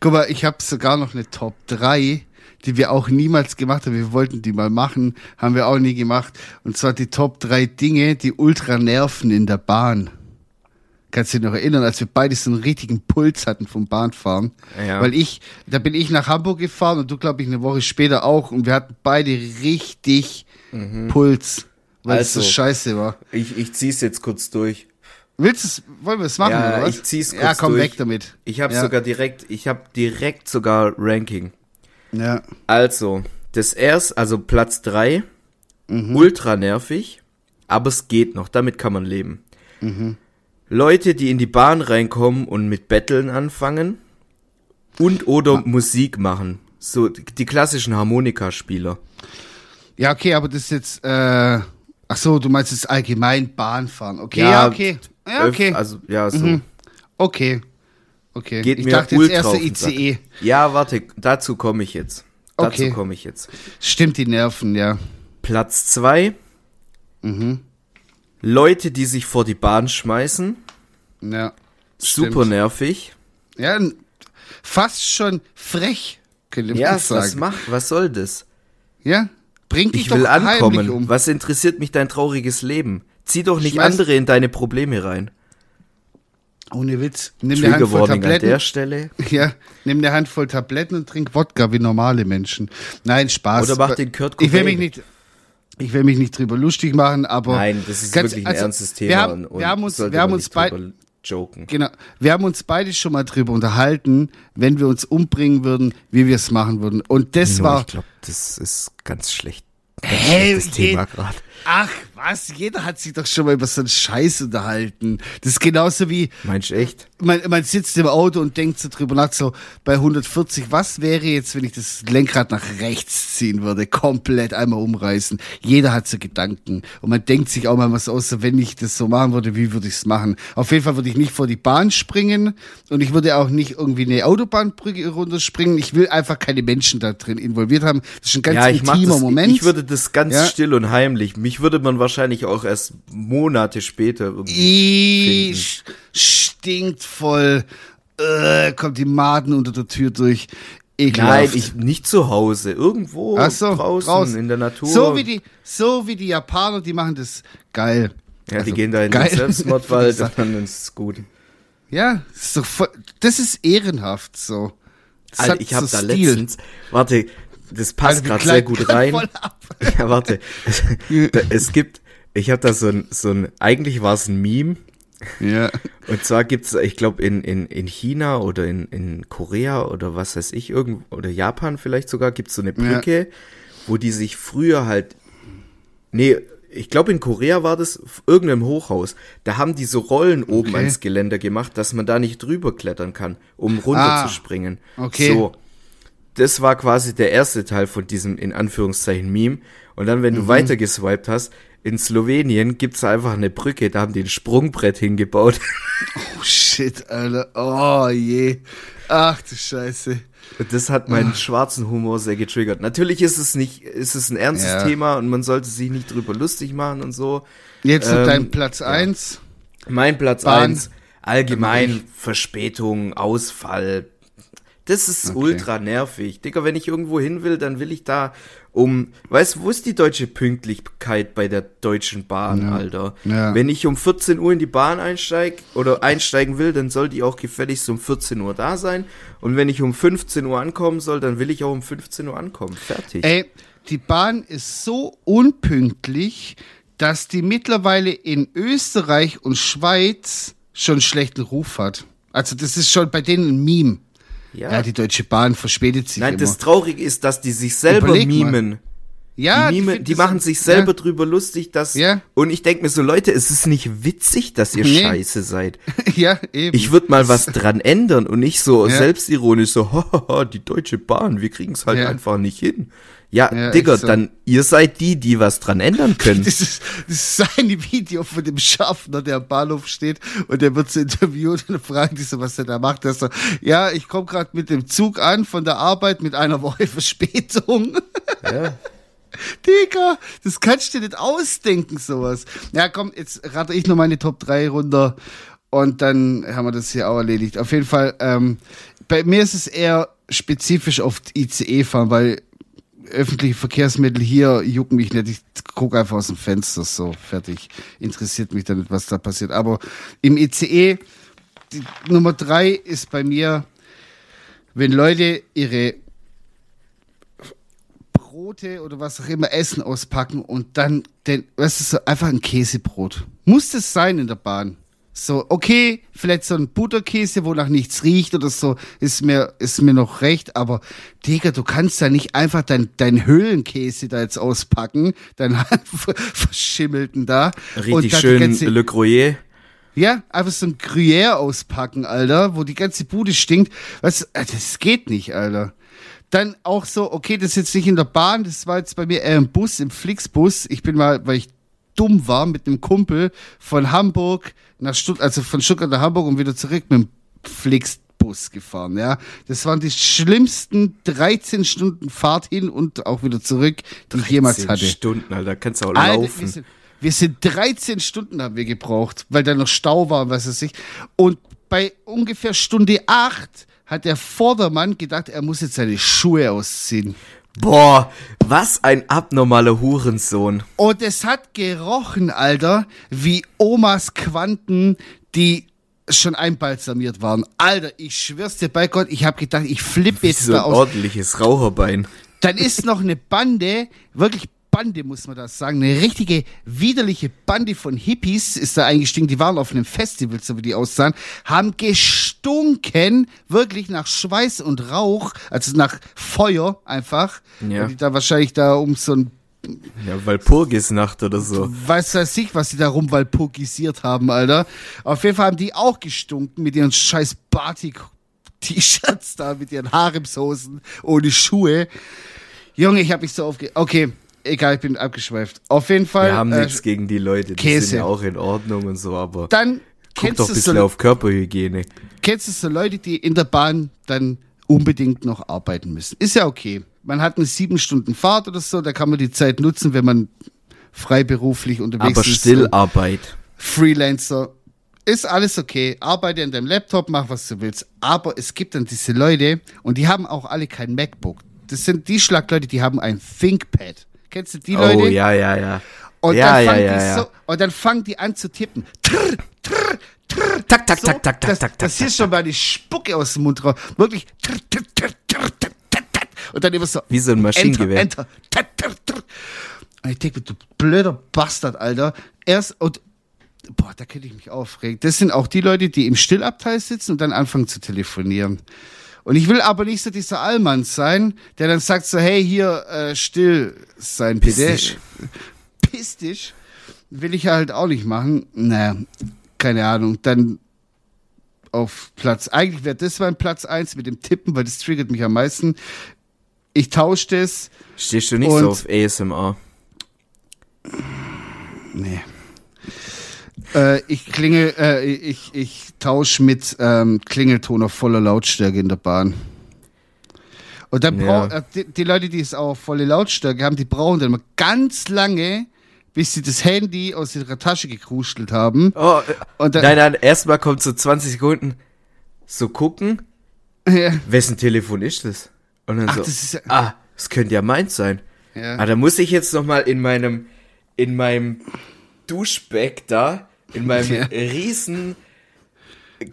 Guck mal, ich habe sogar noch eine Top 3, die wir auch niemals gemacht haben. Wir wollten die mal machen, haben wir auch nie gemacht. Und zwar die Top 3 Dinge, die ultra nerven in der Bahn. Kannst du dich noch erinnern, als wir beide so einen richtigen Puls hatten vom Bahnfahren? Ja. Weil ich, da bin ich nach Hamburg gefahren und du, glaube ich, eine Woche später auch. Und wir hatten beide richtig Puls, weil es so Mhm. Also. scheiße war. Ich, ich zieh's jetzt kurz durch. Willst du es, wollen wir es machen, Ja, oder was? ich zieh's Ja, kurz komm durch. weg damit. Ich habe ja. sogar direkt, ich habe direkt sogar Ranking. Ja. Also, das erst, also Platz drei Mhm. ultra nervig, aber es geht noch, damit kann man leben. Mhm. Leute, die in die Bahn reinkommen und mit Betteln anfangen und oder Ah. Musik machen. So, die klassischen Harmonikaspieler. Ja, okay, aber das ist jetzt, äh, ach so, du meinst jetzt allgemein Bahnfahren. Okay, Ja, ja, okay. Ja, okay. Also, ja, so. Mhm. Okay. Okay. Geht ich mir dachte jetzt ultra erste den Sack. ICE. Ja, warte, dazu komme ich jetzt. Dazu Okay. komme ich jetzt. Stimmt, die Nerven, ja. Platz zwei Mhm. Leute, die sich vor die Bahn schmeißen. Ja. Super Stimmt. nervig. Ja, fast schon frech, könnte man Ja, sagen. was macht, was soll das? Ja? Bring dich Ich will ankommen. um. Was interessiert mich dein trauriges Leben? Zieh doch nicht Schmeiß- andere in deine Probleme rein. Ohne Witz. Nimm eine Handvoll Warning an Tabletten. der Stelle. Ja, nimm eine Handvoll Tabletten und trink Wodka wie normale Menschen. Nein, Spaß. Oder mach den Kurt Ich will mich Cobain. nicht, ich will mich nicht drüber lustig machen, aber. Nein, das ist ganz- wirklich ein also, ernstes Thema. Wir haben, und wir haben uns, wir haben uns beide, joken. genau, wir haben uns beide schon mal drüber unterhalten, wenn wir uns umbringen würden, wie wir es machen würden. Und das Nur, war, ich glaube, das ist ganz schlecht. Ganz Hey, schlechtes Thema gerade. Ach, was? Jeder hat sich doch schon mal über so einen Scheiß unterhalten. Das ist genauso wie, Meinst du echt? man, man sitzt im Auto und denkt so drüber nach, so bei 140, was wäre jetzt, wenn ich das Lenkrad nach rechts ziehen würde, komplett einmal umreißen. Jeder hat so Gedanken. Und man denkt sich auch mal was aus, so, wenn ich das so machen würde, wie würde ich es machen? Auf jeden Fall würde ich nicht vor die Bahn springen und ich würde auch nicht irgendwie eine Autobahnbrücke runterspringen. Ich will einfach keine Menschen da drin involviert haben. Das ist ein ganz ja, intimer das, Moment. Ich würde das ganz Ja. still und heimlich. Mich würde man wahrscheinlich auch erst Monate später irgendwie I, finden. sch- stinkt voll. Äh, kommt die Maden unter der Tür durch. Ekelhaft. Nein, ich nicht zu Hause. Irgendwo so, draußen, draußen. in der Natur. So wie die, so wie die Japaner, die machen das geil. Ja, Also, die gehen da in geil. den Selbstmordwald und dann ist es gut. Ja, das ist, voll, das ist ehrenhaft so. Das Alter, ich habe da letztens, warte, das passt wir gerade sehr gut rein. Ja, warte. Es gibt, ich habe da so ein, so ein, eigentlich war es ein Meme. Ja. Und zwar gibt's, ich glaube, in, in, in China oder in, in Korea oder was weiß ich, irgend, oder Japan vielleicht sogar, gibt's so eine Brücke, wo die sich früher halt, nee, ich glaube in Korea war das irgendeinem Hochhaus, da haben die so Rollen oben Okay. ans Geländer gemacht, dass man da nicht drüber klettern kann, um runterzuspringen. Ah, okay. So. Das war quasi der erste Teil von diesem, in Anführungszeichen, Meme. Und dann, wenn du Mhm. weiter geswiped hast, in Slowenien gibt's einfach eine Brücke, da haben die ein Sprungbrett hingebaut. Oh shit, Alter. Oh je. Ach du Scheiße. Und das hat meinen schwarzen Humor sehr getriggert. Natürlich ist es nicht, ist es ein ernstes Ja. Thema und man sollte sich nicht drüber lustig machen und so. Jetzt Ähm, dein Platz eins. Mein Platz Bahn. eins allgemein Verspätung, Ausfall. Das ist Okay. ultra nervig. Digga, wenn ich irgendwo hin will, dann will ich da um, weißt du, wo ist die deutsche Pünktlichkeit bei der Deutschen Bahn, Ja. Alter? Ja. Wenn ich um 14 Uhr in die Bahn einsteig oder einsteigen will, dann soll die auch gefälligst um 14 Uhr da sein. Und wenn ich um 15 Uhr ankommen soll, dann will ich auch um 15 Uhr ankommen. Fertig. Ey, die Bahn ist so unpünktlich, dass die mittlerweile in Österreich und Schweiz schon schlechten Ruf hat. Also das ist schon bei denen ein Meme. Ja, die Deutsche Bahn verspätet sich Nein, immer. das Traurige ist, dass die sich selber Überleg mal. mimen. ja, die, mime, die das- machen sich selber Ja. drüber lustig, dass. Ja. Und ich denke mir so, Leute, es ist nicht witzig, dass ihr Nee. scheiße seid. Ja, eben. Ich würde mal was dran ändern und nicht so Ja. selbstironisch so, hahaha, die Deutsche Bahn, wir kriegen es halt Ja. einfach nicht hin. Ja, Ja, Digga, so. dann ihr seid die, die was dran ändern können. Das ist, das ist ein Video von dem Schaffner, der am Bahnhof steht und der wird so interviewt und dann fragen die so, was er da macht. Der so, ja, ich komme gerade mit dem Zug an von der Arbeit mit einer Woche Verspätung. ja. Digga, das kannst du dir nicht ausdenken, sowas. Ja, komm, jetzt rate ich noch meine Top 3 runter und dann haben wir das hier auch erledigt. Auf jeden Fall, ähm, bei mir ist es eher spezifisch auf ICE fahren, weil öffentliche Verkehrsmittel hier jucken mich nicht. Ich gucke einfach aus dem Fenster, so, fertig. Interessiert mich dann nicht, was da passiert. Aber im ICE, die Nummer drei ist bei mir, wenn Leute ihre Brote oder was auch immer Essen auspacken und dann den, weißt du, so einfach ein Käsebrot. Muss das sein in der Bahn? So, okay, vielleicht so ein Butterkäse, wo nach nichts riecht oder so, ist mir, ist mir noch recht, aber Digga, du kannst ja nicht einfach dein, dein Höhlenkäse da jetzt auspacken, dein verschimmelten da. Richtig schön ganze- Le Croyer. ja, einfach so ein Gruyère auspacken, Alter, wo die ganze Bude stinkt. Was, äh, das geht nicht, Alter. Dann auch so, okay, das ist jetzt nicht in der Bahn, das war jetzt bei mir eher im Bus, im Flixbus. Ich bin mal, weil ich dumm war, mit einem Kumpel von Hamburg nach Stuttgart, also von Stuttgart nach Hamburg und wieder zurück mit dem Flixbus gefahren, ja. Das waren die schlimmsten 13 Stunden Fahrt hin und auch wieder zurück, die ich jemals 10 hatte. Stunden, Alter, kannst du auch Alter, laufen. wir, sind, wir sind 13 Stunden haben wir gebraucht, weil da noch Stau war und was weiß ich. Und bei ungefähr Stunde 8 hat der Vordermann gedacht, er muss jetzt seine Schuhe ausziehen. Boah, was ein abnormaler Hurensohn. Und es hat gerochen, Alter, wie Omas Quanten, die schon einbalsamiert waren. Alter, ich schwör's dir bei Gott, ich habe gedacht, ich flippe jetzt so ein da aus. ordentliches Raucherbein. Dann ist noch eine Bande, wirklich Bande muss man das sagen, eine richtige widerliche Bande von Hippies ist da eingestiegen. Die waren auf einem Festival, so wie die aussahen, haben gestunken, wirklich nach Schweiß und Rauch, also nach Feuer einfach. Ja. Und die da wahrscheinlich da um so ein, Ja, Walpurgisnacht oder so. weiß weiß ich, was die da rumwalpurgisiert haben, Alter. Auf jeden Fall haben die auch gestunken mit ihren scheiß Batik. T-Shirts da mit ihren Haremshosen ohne Schuhe. Junge, ich hab mich so aufge... Okay, egal, ich bin abgeschweift. Auf jeden Fall. Wir haben äh, nichts gegen die Leute, die Käse. sind ja auch in Ordnung und so, aber Dann guck doch ein bisschen so, auf Körperhygiene. kennst du so Leute, die in der Bahn dann unbedingt noch arbeiten müssen. Ist ja okay. Man hat eine sieben Stunden Fahrt oder so, da kann man die Zeit nutzen, wenn man freiberuflich unterwegs Aber ist. Stillarbeit. Freelancer. Ist alles okay. Arbeite an deinem Laptop, mach was du willst. Aber es gibt dann diese Leute und die haben auch alle kein MacBook. Das sind die Schlagleute, die haben ein ThinkPad. Kennst du die Leute? Oh, ja, ja, ja. Und ja, dann fangen ja, die ja. so, Und dann fangen die an zu tippen. Trrr, trrr, trrr. Tak, tak, So, tak, tak, tak, das, tak, tak, Das hier tak, schon mal die Spucke aus dem Mund raus. Wirklich. Trrr, trrr, trrr, trrr, trrr, trrr. Und dann immer so. Wie so ein Maschinengewehr. Enter, enter. Trrr, trrr, trrr. Und ich denke du blöder Bastard, Alter. Erst, und, boah, da könnte ich mich aufregen. Das sind auch die Leute, die im Stillabteil sitzen und dann anfangen zu telefonieren. Und ich will aber nicht so dieser Allmann sein, der dann sagt so, hey, hier, äh, still sein, bitte. Piss dich. Will ich halt auch nicht machen. Naja, keine Ahnung. Dann auf Platz, eigentlich wäre das mein Platz eins mit dem Tippen, weil das triggert mich am meisten. Ich tausche das. Stehst du nicht so auf ASMR? Nee. Äh, ich klingel, äh, ich, ich tausche mit ähm, Klingelton auf voller Lautstärke in der Bahn. Und dann Ja. brauch, äh, die, die Leute, die es auch auf volle Lautstärke haben, die brauchen dann immer ganz lange, bis sie das Handy aus ihrer Tasche gekruschelt haben. Oh, äh, Und dann- nein, nein, erstmal kommt so 20 Sekunden so gucken, Ja. wessen Telefon ist das? Und dann Ach, so, das ist ah, das könnte ja meins sein. Ja. Ah, da muss ich jetzt noch mal in meinem, in meinem Duschbeck da, in meinem Ja. riesen,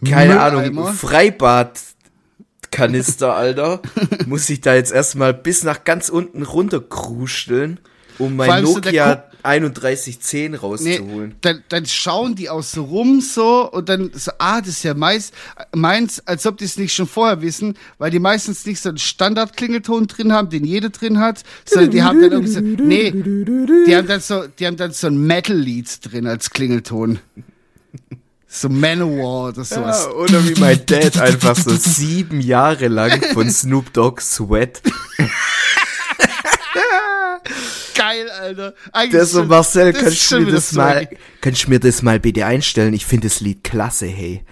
keine. Ahnung, Freibadkanister, Alter, muss ich da jetzt erstmal bis nach ganz unten runter kruscheln, um mein Nokia Guck- 3110 Nee, rauszuholen. dann, dann schauen die auch so rum so und dann so, ah, das ist ja meins, meins, als ob die es nicht schon vorher wissen, weil die meistens nicht so einen Standardklingelton drin haben, den jeder drin hat, sondern die haben dann irgendwie so, nee, die haben dann so, die haben dann so ein Metal-Lied drin als Klingelton. So Manowar oder sowas. Ja, oder wie mein Dad einfach so sieben Jahre lang von Snoop Dogg Sweat. Geil, Alter. Eigentlich so, schon- Marcel, das kannst du mir das mal, kannst du mir das mal bitte einstellen? Ich finde das Lied klasse, hey.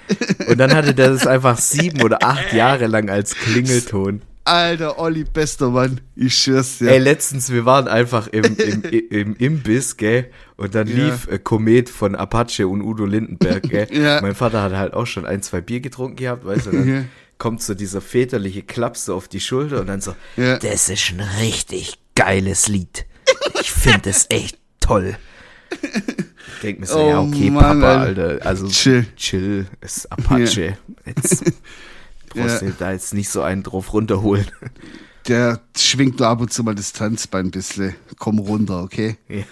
Und dann hatte der das einfach sieben oder acht Jahre lang als Klingelton. Alter, Olli, bester Mann. Ich schwör's dir. Ey, letztens, wir waren einfach im, im, im Imbiss, gell? Und dann Ja. lief äh, Komet von Apache und Udo Lindenberg, gell? Ja. Mein Vater hat halt auch schon ein, zwei Bier getrunken gehabt, weißt du, dann Ja. kommt so dieser väterliche Klaps so auf die Schulter und dann so, Ja. das ist ein richtig geiles Lied. Ich finde es echt toll. Denk mir so, Oh ja, okay, Mann, Papa, Alter. Also Chill. chill, ist Apache. Jetzt brauchst Ja. du da jetzt nicht so einen drauf runterholen. Der schwingt nur ab und zu mal das Tanzbein ein bisschen. Komm runter, okay? ja.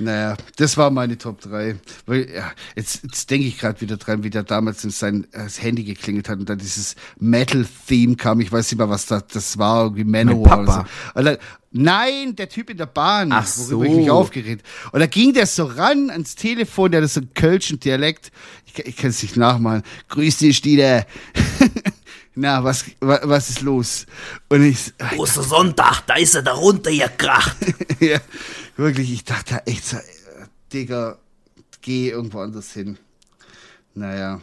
Naja, das war meine Top 3. Weil, ja, jetzt, jetzt denke ich gerade wieder dran, wie der damals in sein äh, Handy geklingelt hat und dann dieses Metal-Theme kam. Ich weiß nicht mehr, was das, das war, irgendwie Manowar oder so. Und dann, nein, der Typ in der Bahn, Ach worüber ich so. mich aufgeregt. Und da ging der so ran ans Telefon, der hat so einen kölschen Dialekt. Ich, kann- ich kann es nicht nachmachen. Grüß dich, Stine. Na, was, wa- was ist los? Und ich, Großer Sonntag, da ist er da runtergekracht. ja, wirklich, ich dachte echt so, äh, Digga, geh irgendwo anders hin. Naja.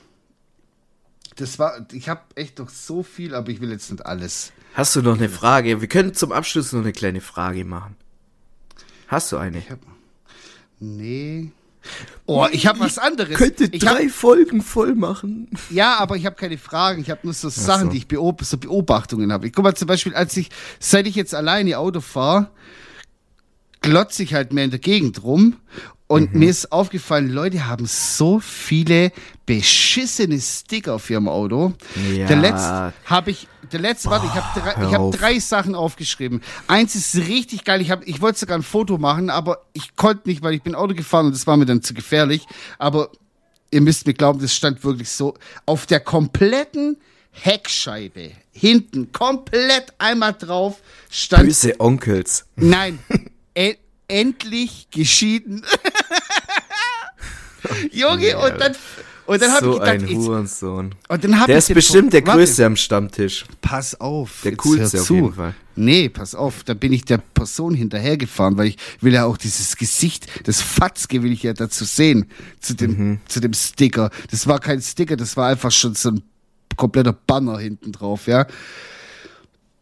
Das war, ich habe echt noch so viel, aber ich will jetzt nicht alles. Hast du noch eine Frage? Wir können zum Abschluss noch eine kleine Frage machen. Hast du eine? Nee. Oh, ich habe was anderes. Könnte ich hab, drei Folgen voll machen. ja, aber ich habe keine Fragen. Ich habe nur so Sachen, so. die ich beob so Beobachtungen habe. Ich guck mal zum Beispiel, als ich, seit ich jetzt alleine Auto fahre, glotze ich halt mehr in der Gegend rum. Und mir ist aufgefallen, Leute haben so viele beschissene Sticker auf ihrem Auto. Ja. Der letzte habe ich, der letzte, warte, ich habe drei, ich hab drei Sachen aufgeschrieben. Eins ist richtig geil. Ich, hab, ich wollte sogar ein Foto machen, aber ich konnte nicht, weil ich bin Auto gefahren und das war mir dann zu gefährlich. Aber ihr müsst mir glauben, das stand wirklich so auf der kompletten Heckscheibe hinten komplett einmal drauf stand Böse Onkels. Nein, e endlich geschieden. Junge, und dann, und dann habe so ich gedacht, ein jetzt, Hurensohn. und dann hab Der ich ist bestimmt der Größte am Stammtisch. Pass auf. Der coolste auf zu. jeden Fall. Nee, pass auf, da bin ich der Person hinterhergefahren, weil ich will ja auch dieses Gesicht, das Fatzke will ich ja dazu sehen, zu dem, Mhm. zu dem Sticker. Das war kein Sticker, das war einfach schon so ein kompletter Banner hinten drauf, ja.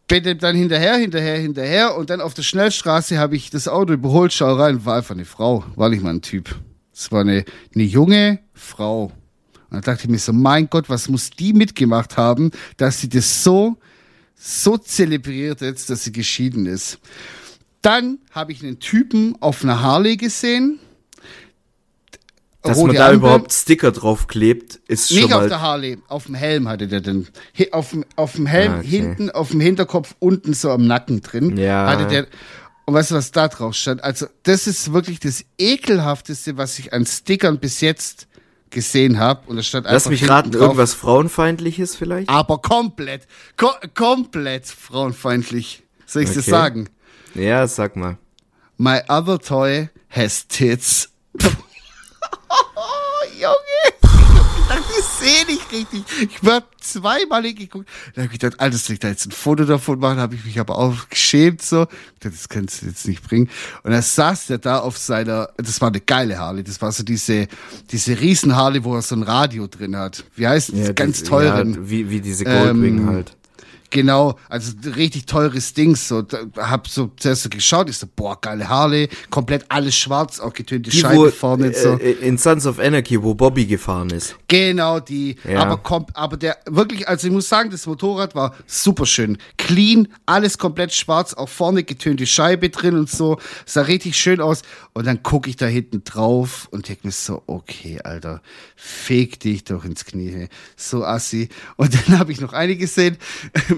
Bin dem dann hinterher, hinterher, hinterher und dann auf der Schnellstraße habe ich das Auto überholt, schau rein, war einfach eine Frau, war nicht mal ein Typ. Es war eine, eine junge Frau. Und dann dachte ich mir so, mein Gott, was muss die mitgemacht haben, dass sie das so, so zelebriert jetzt, dass sie geschieden ist. Dann habe ich einen Typen auf einer Harley gesehen. Dass rote man da Ampel. überhaupt Sticker drauf klebt, ist Nicht schon auf mal. der Harley, auf dem Helm hatte der den. Hi- Auf dem, auf dem Helm, Ah, okay. hinten, auf dem Hinterkopf, unten so am Nacken drin. Ja. Hatte der. Und weißt du, was da drauf stand? Also, das ist wirklich das ekelhafteste, was ich an Stickern bis jetzt gesehen habe. Und da stand Lass einfach mich hinten raten, drauf, irgendwas Frauenfeindliches vielleicht? Aber komplett, ko komplett frauenfeindlich. Soll ich das Okay. sagen? Ja, sag mal. My other toy has tits. oh, Junge. Ich dachte, ich sehe nicht richtig. Ich war zweimal hingeguckt. Da habe ich gedacht, Alter, soll ich da jetzt ein Foto davon machen? habe ich mich aber auch geschämt so. Ich dachte, das kannst du jetzt nicht bringen. Und da saß der da auf seiner, das war eine geile Harley. Das war so diese, diese riesen Harley, wo er so ein Radio drin hat. Wie heißt das? ganz teuren. Ja, wie, wie diese Goldwing Ähm, halt. Genau, also richtig teures Ding. So, da, hab so zuerst so geschaut, ich so, boah, geile Harley, komplett alles schwarz, auch getönte Die, Scheibe wo, vorne. äh, so. in Sons of Anarchy, wo Bobby gefahren ist. Genau die. Ja. Aber kommt, aber der wirklich, also ich muss sagen, das Motorrad war super schön. Clean, alles komplett schwarz, auch vorne getönte Scheibe drin und so. Sah richtig schön aus. Und dann gucke ich da hinten drauf und denke mir so, okay, Alter, feg dich doch ins Knie. So assi. Und dann habe ich noch eine gesehen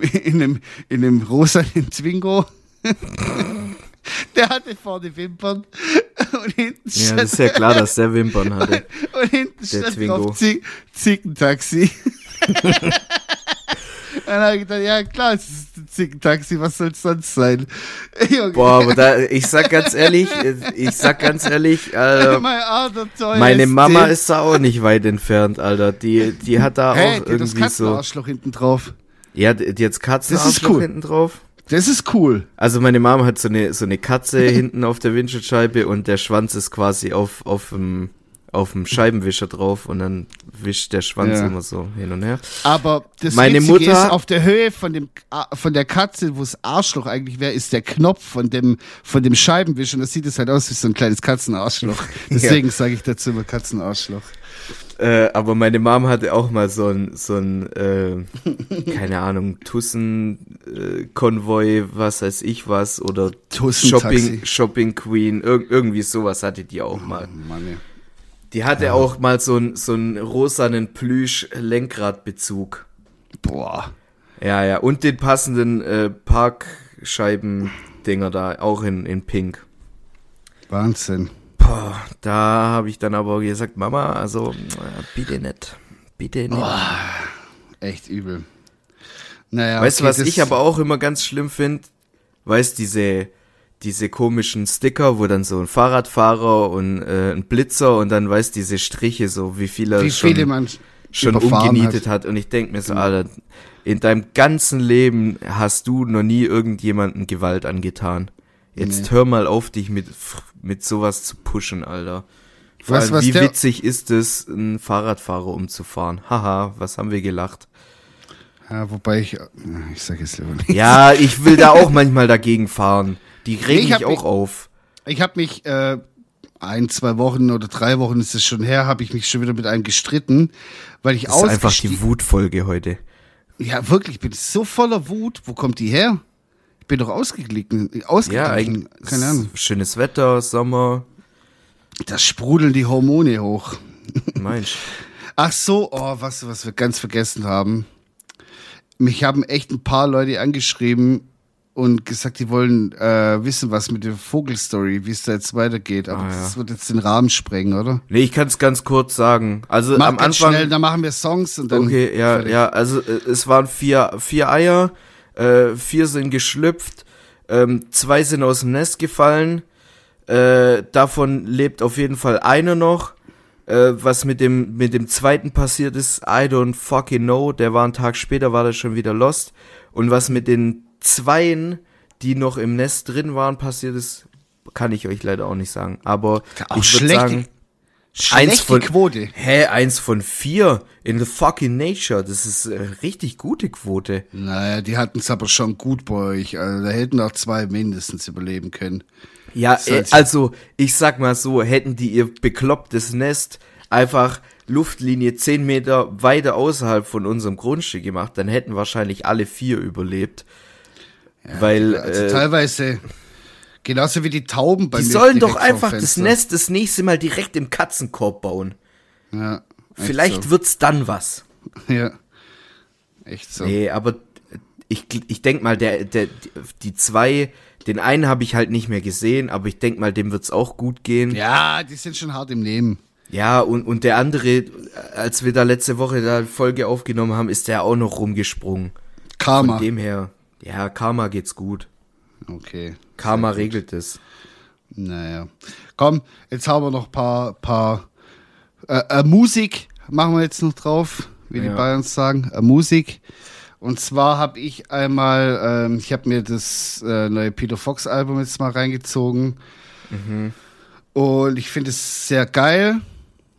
in einem, in einem rosanen Twingo. Der hatte vorne Wimpern und hinten Ja, das ist ja klar, dass der Wimpern hatte. und hinten Der stand Twingo. drauf Zieg Zickentaxi. Dann habe ich gedacht, ja klar, es ist ein Zickentaxi, was soll es sonst sein? Junge, Boah, aber da, ich sag ganz ehrlich, äh, ich sag ganz ehrlich, äh, Adler toll. meine Mama ist da auch nicht weit entfernt, Alter. Die, die hat da Hey, auch hat das irgendwie so. Katzenarschloch hinten drauf. Ja, jetzt Katzenarschloch cool. hinten drauf. Das ist cool. Also meine Mama hat so eine so eine Katze hinten auf der Windschutzscheibe und der Schwanz ist quasi auf auf dem auf dem Scheibenwischer drauf und dann wischt der Schwanz Ja. immer so hin und her. Aber das Meine Witzige Mutter- ist, auf der Höhe von dem von der Katze, wo das Arschloch eigentlich wäre, ist der Knopf von dem von dem Scheibenwischer und das sieht es halt aus wie so ein kleines Katzenarschloch. Deswegen sage ich dazu immer Katzenarschloch. Äh, aber meine Mom hatte auch mal so ein, so ein äh, keine Ahnung, Tussen-Konvoi, was weiß ich was, oder. Shopping, Shopping Queen, ir irgendwie sowas hatte die auch mal. Mann, ja. Die hatte auch mal so einen so einen rosanen Plüsch-Lenkradbezug. Boah. Ja, ja, und den passenden äh, Parkscheiben-Dinger da, auch in, in Pink. Wahnsinn. Boah, da habe ich dann aber gesagt, Mama, also äh, bitte nicht. Bitte nicht. Echt übel. Naja, weißt du, okay, was ich aber auch immer ganz schlimm finde? Weißt diese diese komischen Sticker, wo dann so ein Fahrradfahrer und äh, ein Blitzer und dann weißt diese Striche so, wie viele wie schon, viele man schon umgenietet hat. hat. Und ich denk mir so, Alter, in deinem ganzen Leben hast du noch nie irgendjemandem Gewalt angetan. Jetzt Nee. hör mal auf, dich mit mit sowas zu pushen, Alter. Vor du, allem, was wie witzig ist es, einen Fahrradfahrer umzufahren? Haha, was haben wir gelacht? Ja, wobei ich, ich sag jetzt lieber nicht. Ja, ich will da auch manchmal dagegen fahren. Die regen Ich mich hab auch mich- auf. Ich habe mich äh, ein, zwei Wochen oder drei Wochen ist es schon her, habe ich mich schon wieder mit einem gestritten, weil ich Das ist einfach die Wutfolge heute. Ja, wirklich, ich bin so voller Wut. Wo kommt die her? Ich bin doch ausgeglichen. ausgeglichen. Ja, eigentlich. Keine Ahnung. Schönes Wetter, Sommer. Da sprudeln die Hormone hoch. Mensch. Ach so, oh, was, was wir ganz vergessen haben. Mich haben echt ein paar Leute angeschrieben und gesagt, die wollen äh, wissen, was mit der Vogelstory, wie es da jetzt weitergeht. Aber Ah, ja. das wird jetzt den Rahmen sprengen, oder? Nee, ich kann es ganz kurz sagen. Also Mach am Anfang. schnell, dann machen wir Songs und dann. Okay, ja, fertig. ja, also äh, es waren vier, vier Eier, äh, vier sind geschlüpft, ähm, zwei sind aus dem Nest gefallen, äh, davon lebt auf jeden Fall einer noch. Äh, was mit dem, mit dem zweiten passiert ist, I don't fucking know. Der war einen Tag später, war der schon wieder lost. Und was mit den Zweien, die noch im Nest drin waren, passiert ist, kann ich euch leider auch nicht sagen. Aber Auch ich würde sagen, Schlechte eins von, Quote. Hä, eins von vier in the fucking nature. Das ist äh, richtig gute Quote. Naja, die hatten es aber schon gut bei euch. Also, da hätten auch zwei mindestens überleben können. Ja, äh, als- also ich sag mal so, hätten die ihr beklopptes Nest einfach Luftlinie 10 Meter weiter außerhalb von unserem Grundstück gemacht, dann hätten wahrscheinlich alle vier überlebt. weil, Also äh, teilweise Genauso wie die Tauben bei Die mir sollen doch einfach das. Nest das nächste Mal direkt im Katzenkorb bauen. Ja, Vielleicht wird's dann was. So. Ja. Echt so. Nee, aber ich, ich denk mal, der, der, die zwei, den einen habe ich halt nicht mehr gesehen, aber ich denk mal, dem wird's auch gut gehen. Ja, die sind schon hart im Nehmen. Ja, und, und der andere, als wir da letzte Woche da Folge aufgenommen haben, ist der auch noch rumgesprungen. Karma. Von dem her, ja, Karma geht's gut. Okay. Karma regelt es. Naja. Komm, jetzt haben wir noch ein paar, paar äh, äh, Musik machen wir jetzt noch drauf, wie die Ja. Bayern sagen. Äh, Musik. Und zwar habe ich einmal, ähm, ich habe mir das äh, neue Peter Fox Album jetzt mal reingezogen. Und ich finde es sehr geil.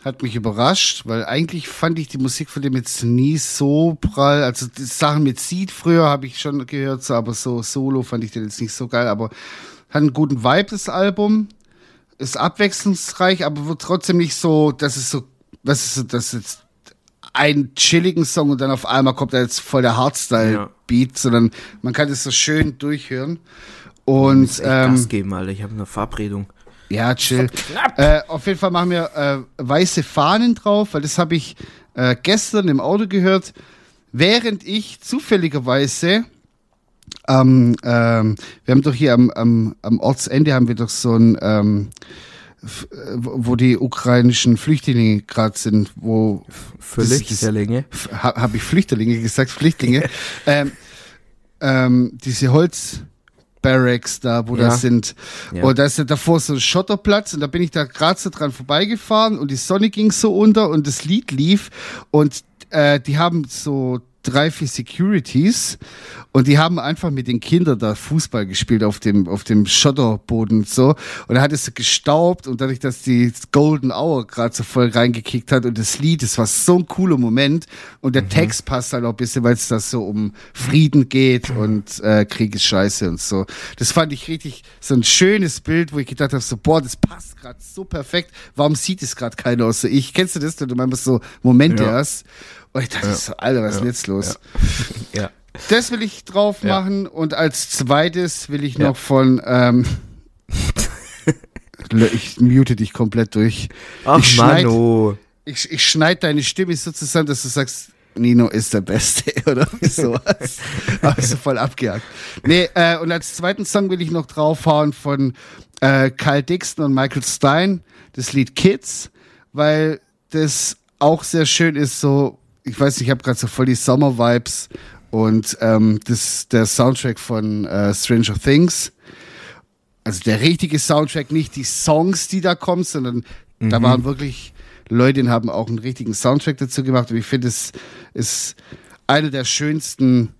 Hat mich überrascht, weil eigentlich fand ich die Musik von dem jetzt nie so prall. Also die Sachen mit Seed früher habe ich schon gehört, so, aber so solo fand ich den jetzt nicht so geil. Aber hat einen guten Vibe, das Album. Ist abwechslungsreich, aber wird trotzdem nicht so, dass es so, das ist so, das ist jetzt ein chilligen Song und dann auf einmal kommt da jetzt voll der Hardstyle-Beat, sondern man kann es so schön durchhören. Und Echt ähm, Gas geben, Alter. Ich habe eine Verabredung. Ja, chill. Äh, auf jeden Fall machen wir äh, weiße Fahnen drauf, weil das habe ich äh, gestern im Auto gehört, während ich zufälligerweise ähm, ähm, wir haben doch hier am, am, am Ortsende haben wir doch so ein ähm, äh, wo die ukrainischen Flüchtlinge gerade sind, wo Länge. habe hab ich Flüchtlinge gesagt, Flüchtlinge. ähm, ähm, diese Holzbarracks da, wo Ja. das sind. Ja. Und da ist ja davor so ein Schotterplatz und da bin ich da gerade so dran vorbeigefahren und die Sonne ging so unter und das Lied lief und äh, die haben so drei, vier Securities und die haben einfach mit den Kindern da Fußball gespielt auf dem, auf dem Schotterboden und so. Und da hat es so gestaubt und dadurch, dass die Golden Hour gerade so voll reingekickt hat und das Lied, das war so ein cooler Moment und der Text passt halt auch ein bisschen, weil es da so um Frieden geht und äh, Krieg ist scheiße und so. Das fand ich richtig so ein schönes Bild, wo ich gedacht habe, so, boah, das passt gerade so perfekt. Warum sieht es gerade keiner außer ich? Kennst du das, wenn du manchmal so Momente Ja. hast? Und ich dachte so, Alter, was ist denn jetzt los? Ja. Das will ich drauf Ja. machen und als zweites will ich Ja. noch von ähm, ich mute dich komplett durch. Ach, ich schneid, Mano. ich, ich schneid deine Stimme so zusammen, dass du sagst, Nino ist der Beste oder sowas. Aber ist so voll abgehakt. Nee, äh, und als zweiten Song will ich noch draufhauen von äh, Kyle Dixon und Michael Stein, das Lied Kids, weil das auch sehr schön ist, so, ich weiß nicht, ich habe gerade so voll die Sommer-Vibes und ähm, das der Soundtrack von äh, Stranger Things. Also der richtige Soundtrack, nicht die Songs, die da kommen, sondern da waren wirklich Leute, die haben auch einen richtigen Soundtrack dazu gemacht. Und ich finde, es ist einer der schönsten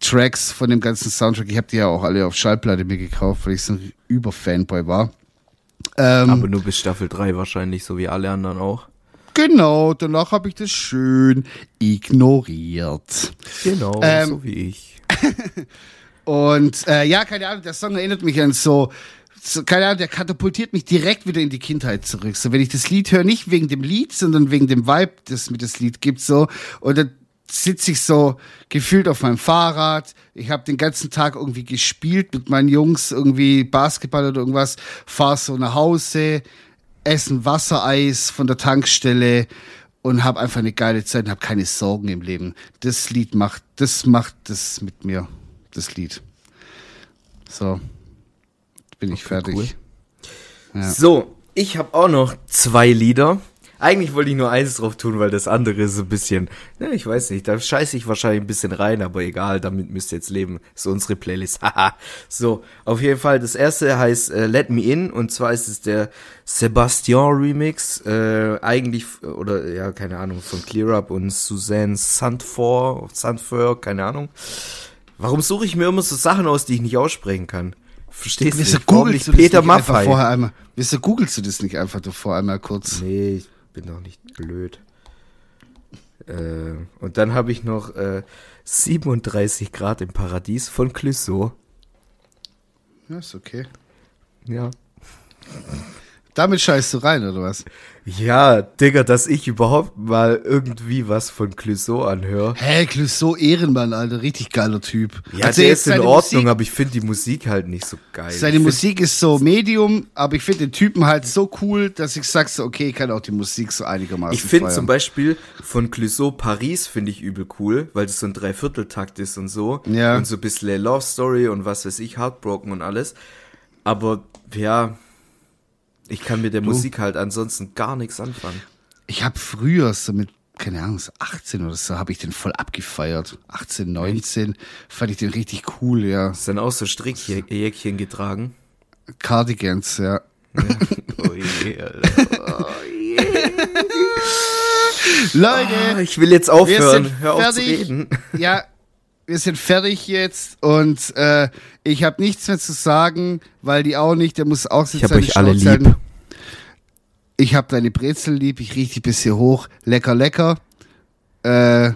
Tracks von dem ganzen Soundtrack. Ich habe die ja auch alle auf Schallplatte mir gekauft, weil ich so ein Überfanboy war. Ähm, Aber nur bis Staffel 3 wahrscheinlich, so wie alle anderen auch. Genau, danach habe ich das schön ignoriert. Genau, Ähm, so wie ich. Und äh, ja, keine Ahnung, der Song erinnert mich an so, so, keine Ahnung, der katapultiert mich direkt wieder in die Kindheit zurück. So, wenn ich das Lied höre, nicht wegen dem Lied, sondern wegen dem Vibe, das mir das Lied gibt, so. Und dann sitze ich so gefühlt auf meinem Fahrrad. Ich habe den ganzen Tag irgendwie gespielt mit meinen Jungs, irgendwie Basketball oder irgendwas, fahr so nach Hause, essen Wassereis von der Tankstelle und habe einfach eine geile Zeit und habe keine Sorgen im Leben. Das Lied macht, das macht das mit mir, das Lied. So, bin ich fertig. cool. Ja. So, ich habe auch noch zwei Lieder. Eigentlich wollte ich nur eins drauf tun, weil das andere ist so ein bisschen, ne, ich weiß nicht, da scheiße ich wahrscheinlich ein bisschen rein, aber egal, damit müsst ihr jetzt leben. So unsere Playlist. Haha. so, auf jeden Fall, das erste heißt äh, Let Me In und zwar ist es der Sebastian Remix, äh, eigentlich, oder ja, keine Ahnung, von Clear Up und Suzanne Sandfor, Sandfor, keine Ahnung. Warum suche ich mir immer so Sachen aus, die ich nicht aussprechen kann? Verstehst du? Wieso googelst du das Peter nicht einfach Maffei? vorher einmal? Wieso googelst du das nicht einfach davor einmal kurz? Nee, ich bin doch nicht blöd. Äh, und dann habe ich noch äh, 37 Grad im Paradies von Clouseau. Ja, ist okay. Ja. Damit scheißt du rein, oder was? Ja, Digga, dass ich überhaupt mal irgendwie was von Clouseau anhöre. Hä, Clouseau Ehrenmann, Alter, richtig geiler Typ. Ja, Also der ist in Ordnung, Musik- aber ich finde die Musik halt nicht so geil. Seine ich Musik ist so Medium, aber ich finde den Typen halt so cool, dass ich sag so, okay, ich kann auch die Musik so einigermaßen Ich finde zum Beispiel von Clouseau Paris finde ich übel cool, weil das so ein Dreivierteltakt ist und so. Ja. Und so ein bisschen Love Story und was weiß ich, Heartbroken und alles. Aber ja, ich kann mit der Musik halt ansonsten gar nichts anfangen. Ich habe früher so mit, keine Ahnung, so 18 oder so, habe ich den voll abgefeiert. 18, 19 fand ich den richtig cool, ja. Ist dann auch so Strickjäckchen getragen. Cardigans, ja. Oh je, Alter. Leute, Ah, ich will jetzt aufhören. Hör auf zu fertig. reden. Ja, wir sind fertig jetzt und äh, ich habe nichts mehr zu sagen, weil die auch nicht, der muss auch Ich hab euch alle lieb. Ich habe deine Brezel lieb, ich riech dich bis hier hoch. Lecker, lecker. Äh,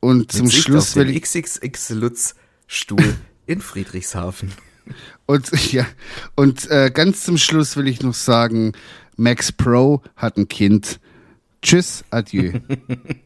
und zum Sicht Schluss will ich XXX Lutz Stuhl in Friedrichshafen. und ja und äh, ganz zum Schluss will ich noch sagen, Max Pro hat ein Kind. Tschüss, adieu.